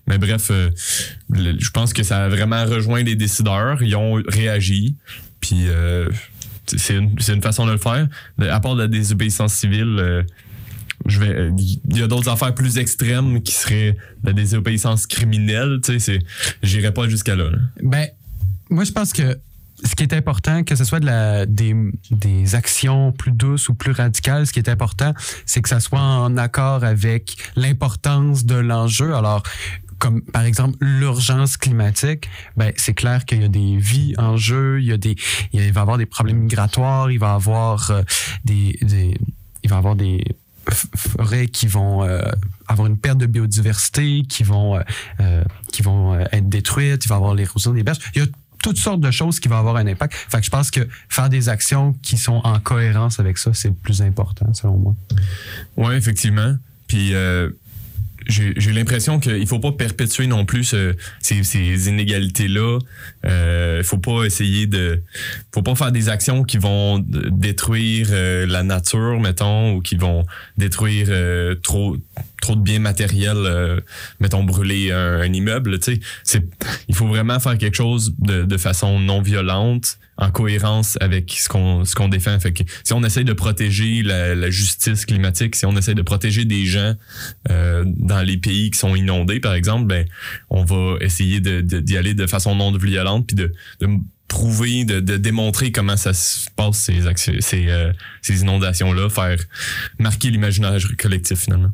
Mais bref, le- je pense que ça a vraiment rejoint les décideurs. Ils ont réagi. Puis euh, c'est une, façon de le faire. À part de la désobéissance civile, euh, je vais. Il y a d'autres affaires plus extrêmes qui seraient la désobéissance criminelle. Tu sais, pas jusqu'à là. là. Ben, moi, je pense que ce qui est important, que ce soit de la, des, des actions plus douces ou plus radicales, ce qui est important, c'est que ça soit en accord avec l'importance de l'enjeu. Alors, comme par exemple l'urgence climatique, ben c'est clair qu'il y a des vies en jeu, il y a des, il va y avoir des problèmes migratoires, il va y avoir euh, des, il va avoir des forêts qui vont euh, avoir une perte de biodiversité, qui vont, euh, qui vont être détruites, il va y avoir l'érosion des berges. Il y a toutes sortes de choses qui vont avoir un impact. Fait que je pense que faire des actions qui sont en cohérence avec ça, c'est le plus important, selon moi. Oui, effectivement. Puis j'ai l'impression qu'il faut pas perpétuer non plus ce- ces, ces inégalités-là. Euh, faut pas essayer de... faut pas faire des actions qui vont détruire euh, la nature, mettons, ou qui vont détruire euh, trop trop de biens matériels, euh, mettons, brûler un, un immeuble. Tu sais, il faut vraiment faire quelque chose de, de façon non violente, en cohérence avec ce qu'on ce qu'on défend. Fait que si on essaie de protéger la, la justice climatique, si on essaie de protéger des gens euh, dans les pays qui sont inondés, par exemple, ben on va essayer de de- d'y aller de façon non violente, puis de, de prouver, de, de démontrer comment ça se passe ces ces, euh, ces inondations là, faire marquer l'imaginaire collectif finalement.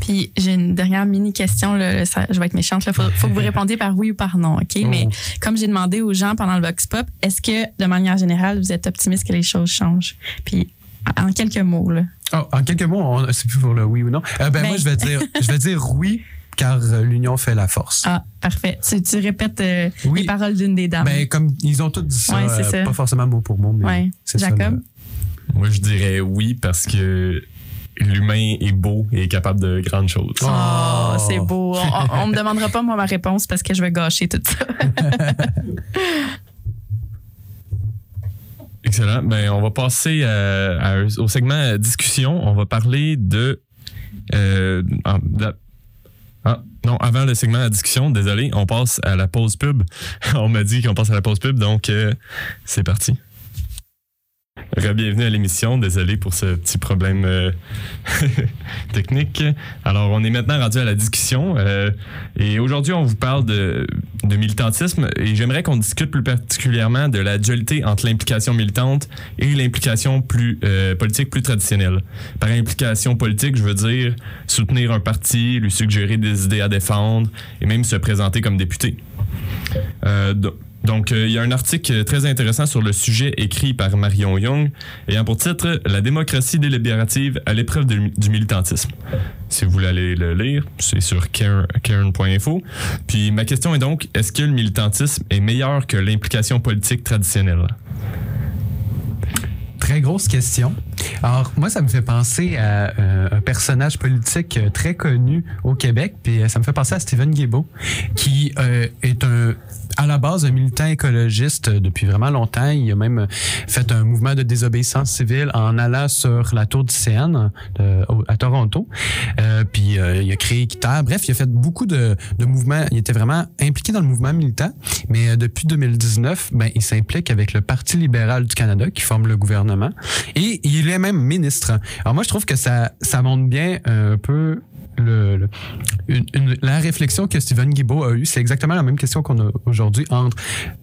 Puis j'ai une dernière mini question. Là, ça- je vais être méchante. Il faut, faut que vous répondiez par oui ou par non. OK? Mais Oh. comme j'ai demandé aux gens pendant le Vox Pop, est-ce que de manière générale, vous êtes optimiste que les choses changent? Puis en quelques mots, là. Oh, en quelques mots, on- c'est plus pour le oui ou non. Euh, ben, Ben- moi, je vais dire, je vais dire oui, car euh, l'union fait la force. Ah, parfait. Tu, tu répètes euh, les paroles d'une des dames. Ben, comme ils ont tous dit ça, Ouais, c'est euh, ça. pas forcément mot pour mot, mais Ouais. c'est ça. Jacob? le- Moi, je dirais oui parce que l'humain est beau et est capable de grandes choses. Oh, c'est beau. On, on me demandera pas, moi, ma réponse parce que je vais gâcher tout ça. Excellent. Ben, on va passer euh, à au segment euh, discussion. On va parler de. euh, en- de- ah, non, avant le segment à discussion, désolé, on passe à la pause pub. on m'a dit qu'on passe à la pause pub, donc euh, c'est parti. Bienvenue à l'émission. Désolé pour ce petit problème euh, technique. Alors, on est maintenant rendu à la discussion. euh, et aujourd'hui, on vous parle de, militantisme. Et j'aimerais qu'on discute plus particulièrement de la dualité entre l'implication militante et l'implication plus euh, politique plus traditionnelle. Par implication politique, je veux dire soutenir un parti, lui suggérer des idées à défendre et même se présenter comme député. Euh, do- donc, euh, il y a un article très intéressant sur le sujet écrit par Marion Young, ayant pour titre La démocratie délibérative à l'épreuve du militantisme. Si vous voulez aller le lire, c'est sur cairn.info. Puis ma question est donc est-ce que le militantisme est meilleur que l'implication politique traditionnelle? Très grosse question. Alors, moi, ça me fait penser à euh, un personnage politique euh, très connu au Québec, puis euh, ça me fait penser à Stephen Guilbeault, qui euh, est un à la base un militant écologiste depuis vraiment longtemps. Il a même fait un mouvement de désobéissance civile en allant sur la tour du CN de- à Toronto. Euh, puis euh, il a créé Équiterre. Bref, il a fait beaucoup de, de mouvements. Il était vraiment impliqué dans le mouvement militant. Mais euh, depuis 2019, ben, il s'implique avec le Parti libéral du Canada qui forme le gouvernement. Et il est même ministre. Alors moi, je trouve que ça, ça montre bien euh, un peu la réflexion que Stephen Guilbeault a eue, c'est exactement la même question qu'on a aujourd'hui entre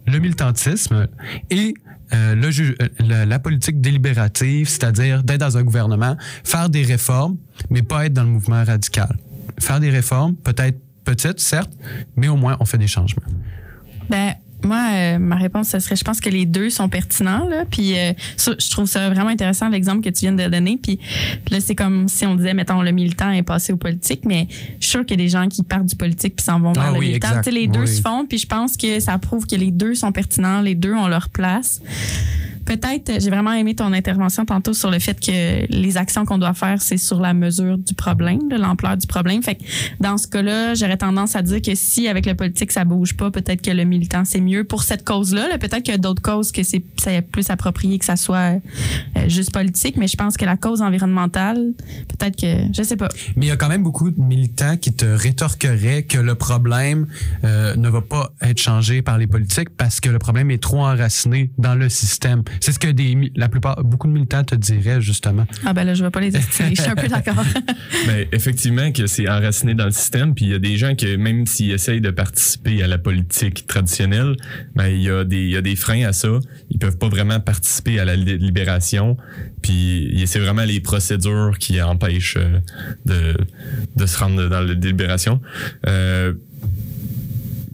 le militantisme et euh, euh, la, la politique délibérative, c'est-à-dire d'être dans un gouvernement, faire des réformes, mais pas être dans le mouvement radical. Faire des réformes, peut-être petites, certes, mais au moins on fait des changements. Ben, moi, euh, ma réponse, ce serait, je pense que les deux sont pertinents. Là, puis euh, je trouve ça vraiment intéressant, l'exemple que tu viens de donner. Puis là, c'est comme si on disait, mettons, le militant est passé au politique, mais je suis sûre qu'il y a des gens qui partent du politique puis s'en vont vers Ah le oui, militant. Tu sais, les deux se font, puis je pense que ça prouve que les deux sont pertinents, les deux ont leur place. Peut-être, euh, j'ai vraiment aimé ton intervention tantôt sur le fait que les actions qu'on doit faire, c'est sur la mesure du problème, de l'ampleur du problème. Fait que dans ce cas-là, j'aurais tendance à dire que si avec le politique ça bouge pas, peut-être que le militant c'est mieux pour cette cause-là. là. Peut-être qu'il y a d'autres causes que c'est c'est plus approprié que ça soit euh, juste politique, mais je pense que la cause environnementale, peut-être que je sais pas. Mais il y a quand même beaucoup de militants qui te rétorqueraient que le problème euh, ne va pas être changé par les politiques parce que le problème est trop enraciné dans le système. C'est ce que des, la plupart, beaucoup de militants te diraient justement. Ah ben là, je vais pas les estimer. Je suis un peu d'accord. Mais effectivement que c'est enraciné dans le système, puis il y a des gens que même s'ils essayent de participer à la politique traditionnelle, ben il y a des il y a des freins à ça. Ils peuvent pas vraiment participer à la li- libération, puis c'est vraiment les procédures qui empêchent euh, de de se rendre dans la délibération. Euh,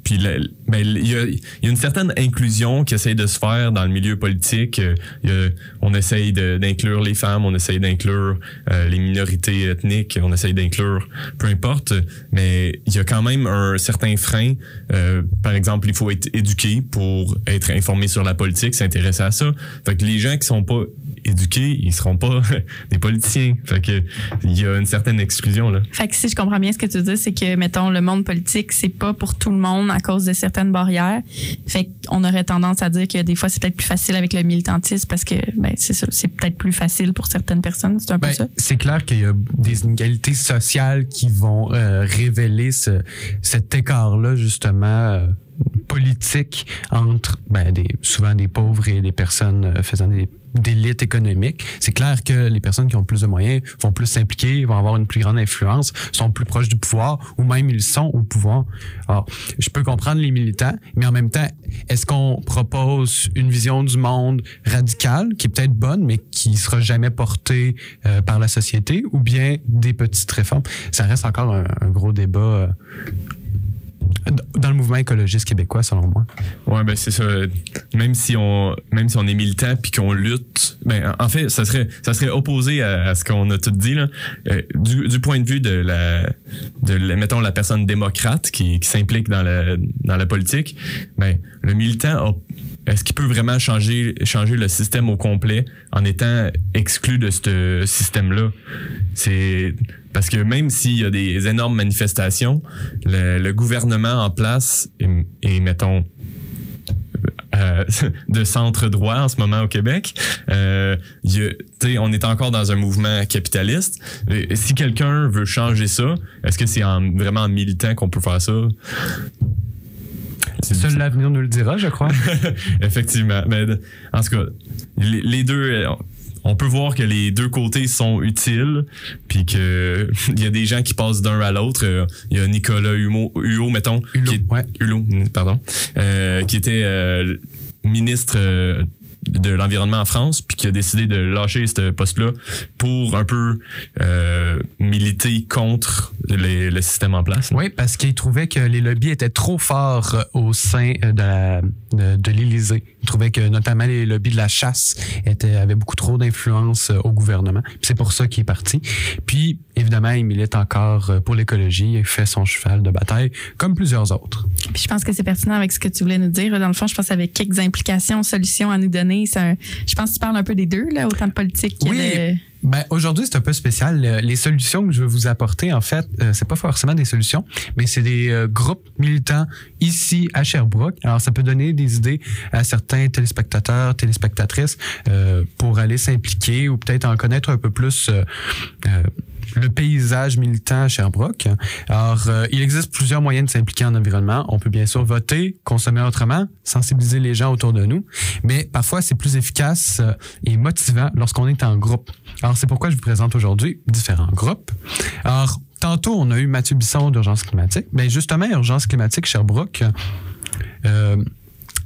puis ben, il y, a, y a une certaine inclusion qui essaye de se faire dans le milieu politique. Euh, on essaye d'inclure les femmes, on essaye d'inclure euh, les minorités ethniques, on essaye d'inclure peu importe, mais il y a quand même un certain frein. Euh, par exemple, il faut être éduqué pour être informé sur la politique, s'intéresser à ça. Fait les gens qui sont pas éduqués, ils seront pas des politiciens. Fait que il y a une certaine exclusion là. Fait que si je comprends bien ce que tu dis, c'est que, mettons, le monde politique, c'est pas pour tout le monde à cause de certaines barrières. Fait qu'on aurait tendance à dire que des fois, c'est peut-être plus facile avec le militantisme parce que, ben, c'est ça, c'est peut-être plus facile pour certaines personnes. C'est un peu Ben, ça. c'est clair qu'il y a des inégalités sociales qui vont euh, révéler ce, cet écart-là, justement, euh, politique entre ben, des, souvent des pauvres et des personnes euh, faisant des d'élite économique. C'est clair que les personnes qui ont plus de moyens vont plus s'impliquer, vont avoir une plus grande influence, sont plus proches du pouvoir ou même ils sont au pouvoir. Alors, je peux comprendre les militants, mais en même temps, est-ce qu'on propose une vision du monde radicale qui est peut-être bonne, mais qui sera jamais portée euh, par la société ou bien des petites réformes? Ça reste encore un, un gros débat. euh, dans le mouvement écologiste québécois, selon moi. Ouais, ben c'est ça. Même si on, même si on est militant puis qu'on lutte, ben en fait, ça serait, ça serait opposé à, ce qu'on a tout dit là. Euh, du, point de vue de la, de mettons la personne démocrate qui, qui s'implique dans la, dans la politique, ben le militant a- est-ce qu'il peut vraiment changer, le système au complet en étant exclu de ce système-là? C'est parce que même s'il y a des énormes manifestations, le, gouvernement en place est, mettons, euh, de centre droit en ce moment au Québec. Euh, on est encore dans un mouvement capitaliste. Et si quelqu'un veut changer ça, est-ce que c'est en, vraiment en militant qu'on peut faire ça? Seul l'avenir nous le dira, je crois. Effectivement. Mais en tout cas, les, les deux, euh, on peut voir que les deux côtés sont utiles, puis que il y a des gens qui passent d'un à l'autre. Euh, Il y a Nicolas Humeau, Huot, mettons, qui est- Hulot, pardon, euh, qui était euh, ministre de l'environnement en France, puis qui a décidé de lâcher ce poste-là pour un peu euh, militer contre le système en place. Oui, parce qu'il trouvait que les lobbies étaient trop forts euh, au sein euh, de, de, de. Il trouvait que notamment les lobbies de la chasse étaient, avaient beaucoup trop d'influence euh, au gouvernement. C'est pour ça qu'il est parti. Puis, évidemment, il milite encore euh, pour l'écologie. Il fait son cheval de bataille, comme plusieurs autres. Puis je pense que c'est pertinent avec ce que tu voulais nous dire. Dans le fond, je pense avec quelques implications, solutions à nous donner. Un- je pense que tu parles un peu des deux, là, autant de politique que Oui. de... Ben, aujourd'hui, c'est un peu spécial. Euh, Les solutions que je veux vous apporter, en fait, euh, c'est pas forcément des solutions, mais c'est des euh, groupes militants ici à Sherbrooke. Alors, ça peut donner des idées à certains téléspectateurs, téléspectatrices euh, pour aller s'impliquer ou peut-être en connaître un peu plus euh, euh, le paysage militant à Sherbrooke. Alors, euh, il existe plusieurs moyens de s'impliquer en environnement. On peut bien sûr voter, consommer autrement, sensibiliser les gens autour de nous, mais parfois c'est plus efficace euh, et motivant lorsqu'on est en groupe. Alors, c'est pourquoi je vous présente aujourd'hui différents groupes. Alors, tantôt, on a eu Mathieu Bisson d'Urgence climatique. Mais justement, Urgence climatique Sherbrooke, euh,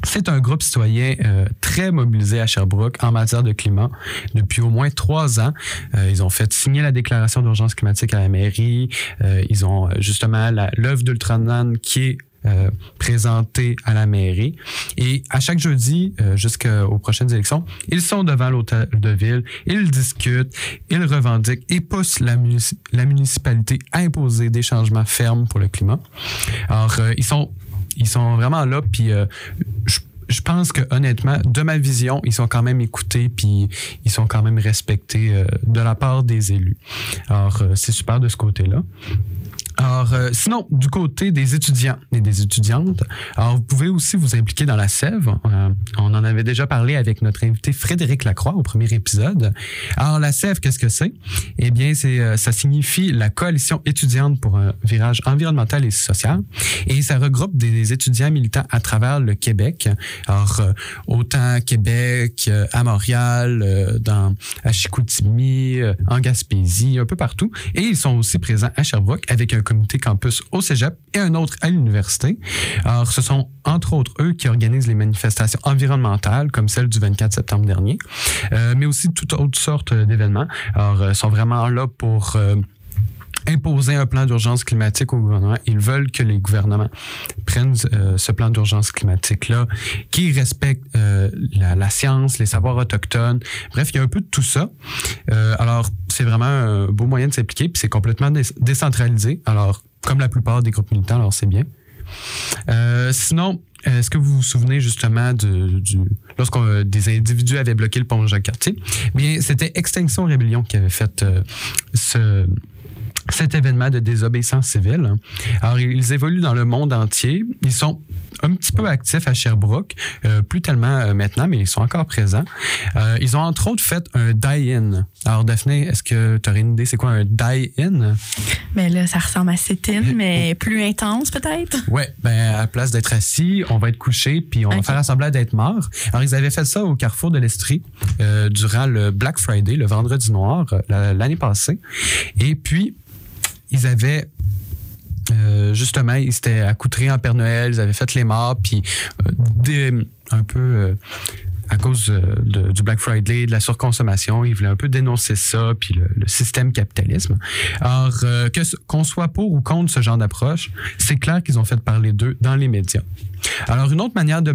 c'est un groupe citoyen euh, très mobilisé à Sherbrooke en matière de climat depuis au moins trois ans. Euh, ils ont fait signer la déclaration d'urgence climatique à la mairie. Euh, ils ont justement l'œuvre d'Ultranan qui est euh, présentée à la mairie. Et à chaque jeudi, jusqu'aux prochaines élections, ils sont devant l'hôtel de ville, ils discutent, ils revendiquent et poussent la, munici- la municipalité à imposer des changements fermes pour le climat. Alors, ils sont ils sont vraiment là, puis euh, je pense que honnêtement, de ma vision, ils sont quand même écoutés puis ils sont quand même respectés euh, de la part des élus. Alors euh, c'est super de ce côté-là. Alors, euh, sinon, du côté des étudiants et des étudiantes, alors vous pouvez aussi vous impliquer dans la sève. Euh, on en avait déjà parlé avec notre invité Frédéric Lacroix au premier épisode. Alors, la sève, qu'est-ce que c'est? Eh bien, c'est, euh, ça signifie la coalition étudiante pour un virage environnemental et social. Et ça regroupe des étudiants militants à travers le Québec. Alors, euh, autant Québec, euh, à Montréal, euh, dans, à Chicoutimi, en Gaspésie, un peu partout. Et ils sont aussi présents à Sherbrooke avec un comité campus au cégep et un autre à l'université. Alors, ce sont entre autres eux qui organisent les manifestations environnementales, comme celle du 24 septembre dernier, euh, mais aussi toutes autres sortes d'événements. Alors, euh, sont vraiment là pour... euh, imposer un plan d'urgence climatique au gouvernement. Ils veulent que les gouvernements prennent euh, ce plan d'urgence climatique-là, qui respecte euh, la, science, les savoirs autochtones. Bref, il y a un peu de tout ça. Euh, alors, c'est vraiment un beau moyen de s'impliquer, puis c'est complètement dé- décentralisé. Alors, comme la plupart des groupes militants, alors c'est bien. Sinon, est-ce que vous vous souvenez justement de, du lorsqu'on des individus avaient bloqué le pont Jacques-Cartier? Bien, c'était Extinction Rébellion qui avait fait ce cet événement de désobéissance civile. Alors, ils évoluent dans le monde entier. Ils sont un petit peu actifs à Sherbrooke, euh, plus tellement euh, maintenant, mais ils sont encore présents. Euh, ils ont entre autres fait un die-in. Alors, Daphné, est-ce que tu aurais une idée, c'est quoi un die-in? Mais là, ça ressemble à sit-in, mais plus intense peut-être? Ouais, ben à la place d'être assis, on va être couché, puis on va faire semblant d'être mort. Alors, ils avaient fait ça au carrefour de l'Estrie durant le Black Friday, le vendredi noir, la- l'année passée. Et puis, ils avaient euh, justement, ils s'étaient accoutrés en Père Noël, ils avaient fait les morts, puis euh, un peu euh, à cause du Black Friday, de la surconsommation, ils voulaient un peu dénoncer ça, puis le, système capitalisme. Ce- qu'on soit pour ou contre ce genre d'approche, c'est clair qu'ils ont fait parler d'eux dans les médias. Alors, une autre manière de,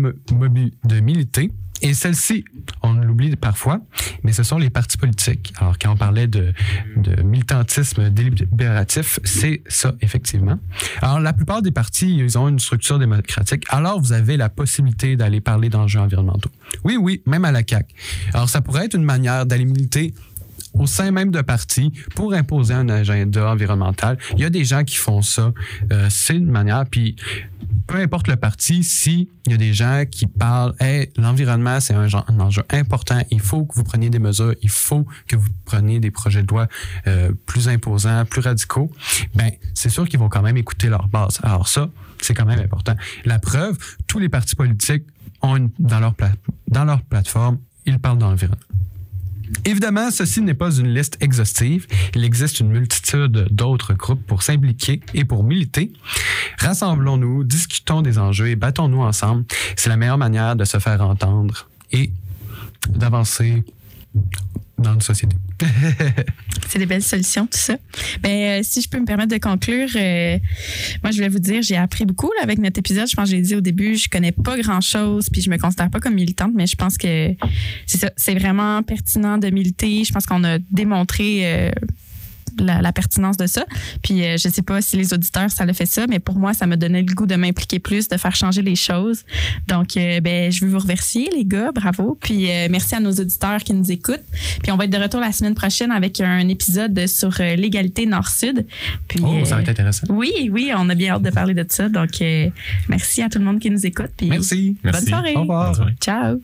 de militer, et celle-ci, on l'oublie parfois, mais ce sont les partis politiques. Alors, quand on parlait de, de militantisme délibératif, c'est ça, effectivement. Alors, la plupart des partis, ils ont une structure démocratique. Alors, vous avez la possibilité d'aller parler d'enjeux environnementaux. Oui, oui, même à la CAQ. Alors, ça pourrait être une manière d'aller militer au sein même de partis pour imposer un agenda environnemental. Il y a des gens qui font ça. Euh, c'est une manière. Puis, peu importe le parti, si il y a des gens qui parlent, hey, l'environnement, c'est un, enjeu important, il faut que vous preniez des mesures, il faut que vous preniez des projets de loi euh, plus imposants, plus radicaux, ben, c'est sûr qu'ils vont quand même écouter leur base. Alors ça, c'est quand même important. La preuve, tous les partis politiques ont dans leur, dans leur plateforme, ils parlent d'environnement. Évidemment, ceci n'est pas une liste exhaustive. Il existe une multitude d'autres groupes pour s'impliquer et pour militer. Rassemblons-nous, discutons des enjeux et battons-nous ensemble. C'est la meilleure manière de se faire entendre et d'avancer dans une société. C'est des belles solutions, tout ça. Ben, euh, si je peux me permettre de conclure, euh, moi, je voulais vous dire, j'ai appris beaucoup là, avec notre épisode. Je pense que je l'ai dit au début, je connais pas grand-chose, puis je me considère pas comme militante, mais je pense que. C'est vraiment pertinent de militer. Je pense qu'on a démontré euh, la, la pertinence de ça. Puis euh, je sais pas si les auditeurs, ça le fait ça, mais pour moi, ça m'a donné le goût de m'impliquer plus, de faire changer les choses. Donc, euh, ben, je veux vous remercier, les gars. Bravo. Puis euh, merci à nos auditeurs qui nous écoutent. Puis on va être de retour la semaine prochaine avec un épisode sur euh, l'égalité Nord-Sud. Puis, Oh, ça va être intéressant. Oui, oui, on a bien hâte de parler de ça. Donc, merci à tout le monde qui nous écoute. Puis Merci. Bonne Merci. soirée. Au revoir. Ciao.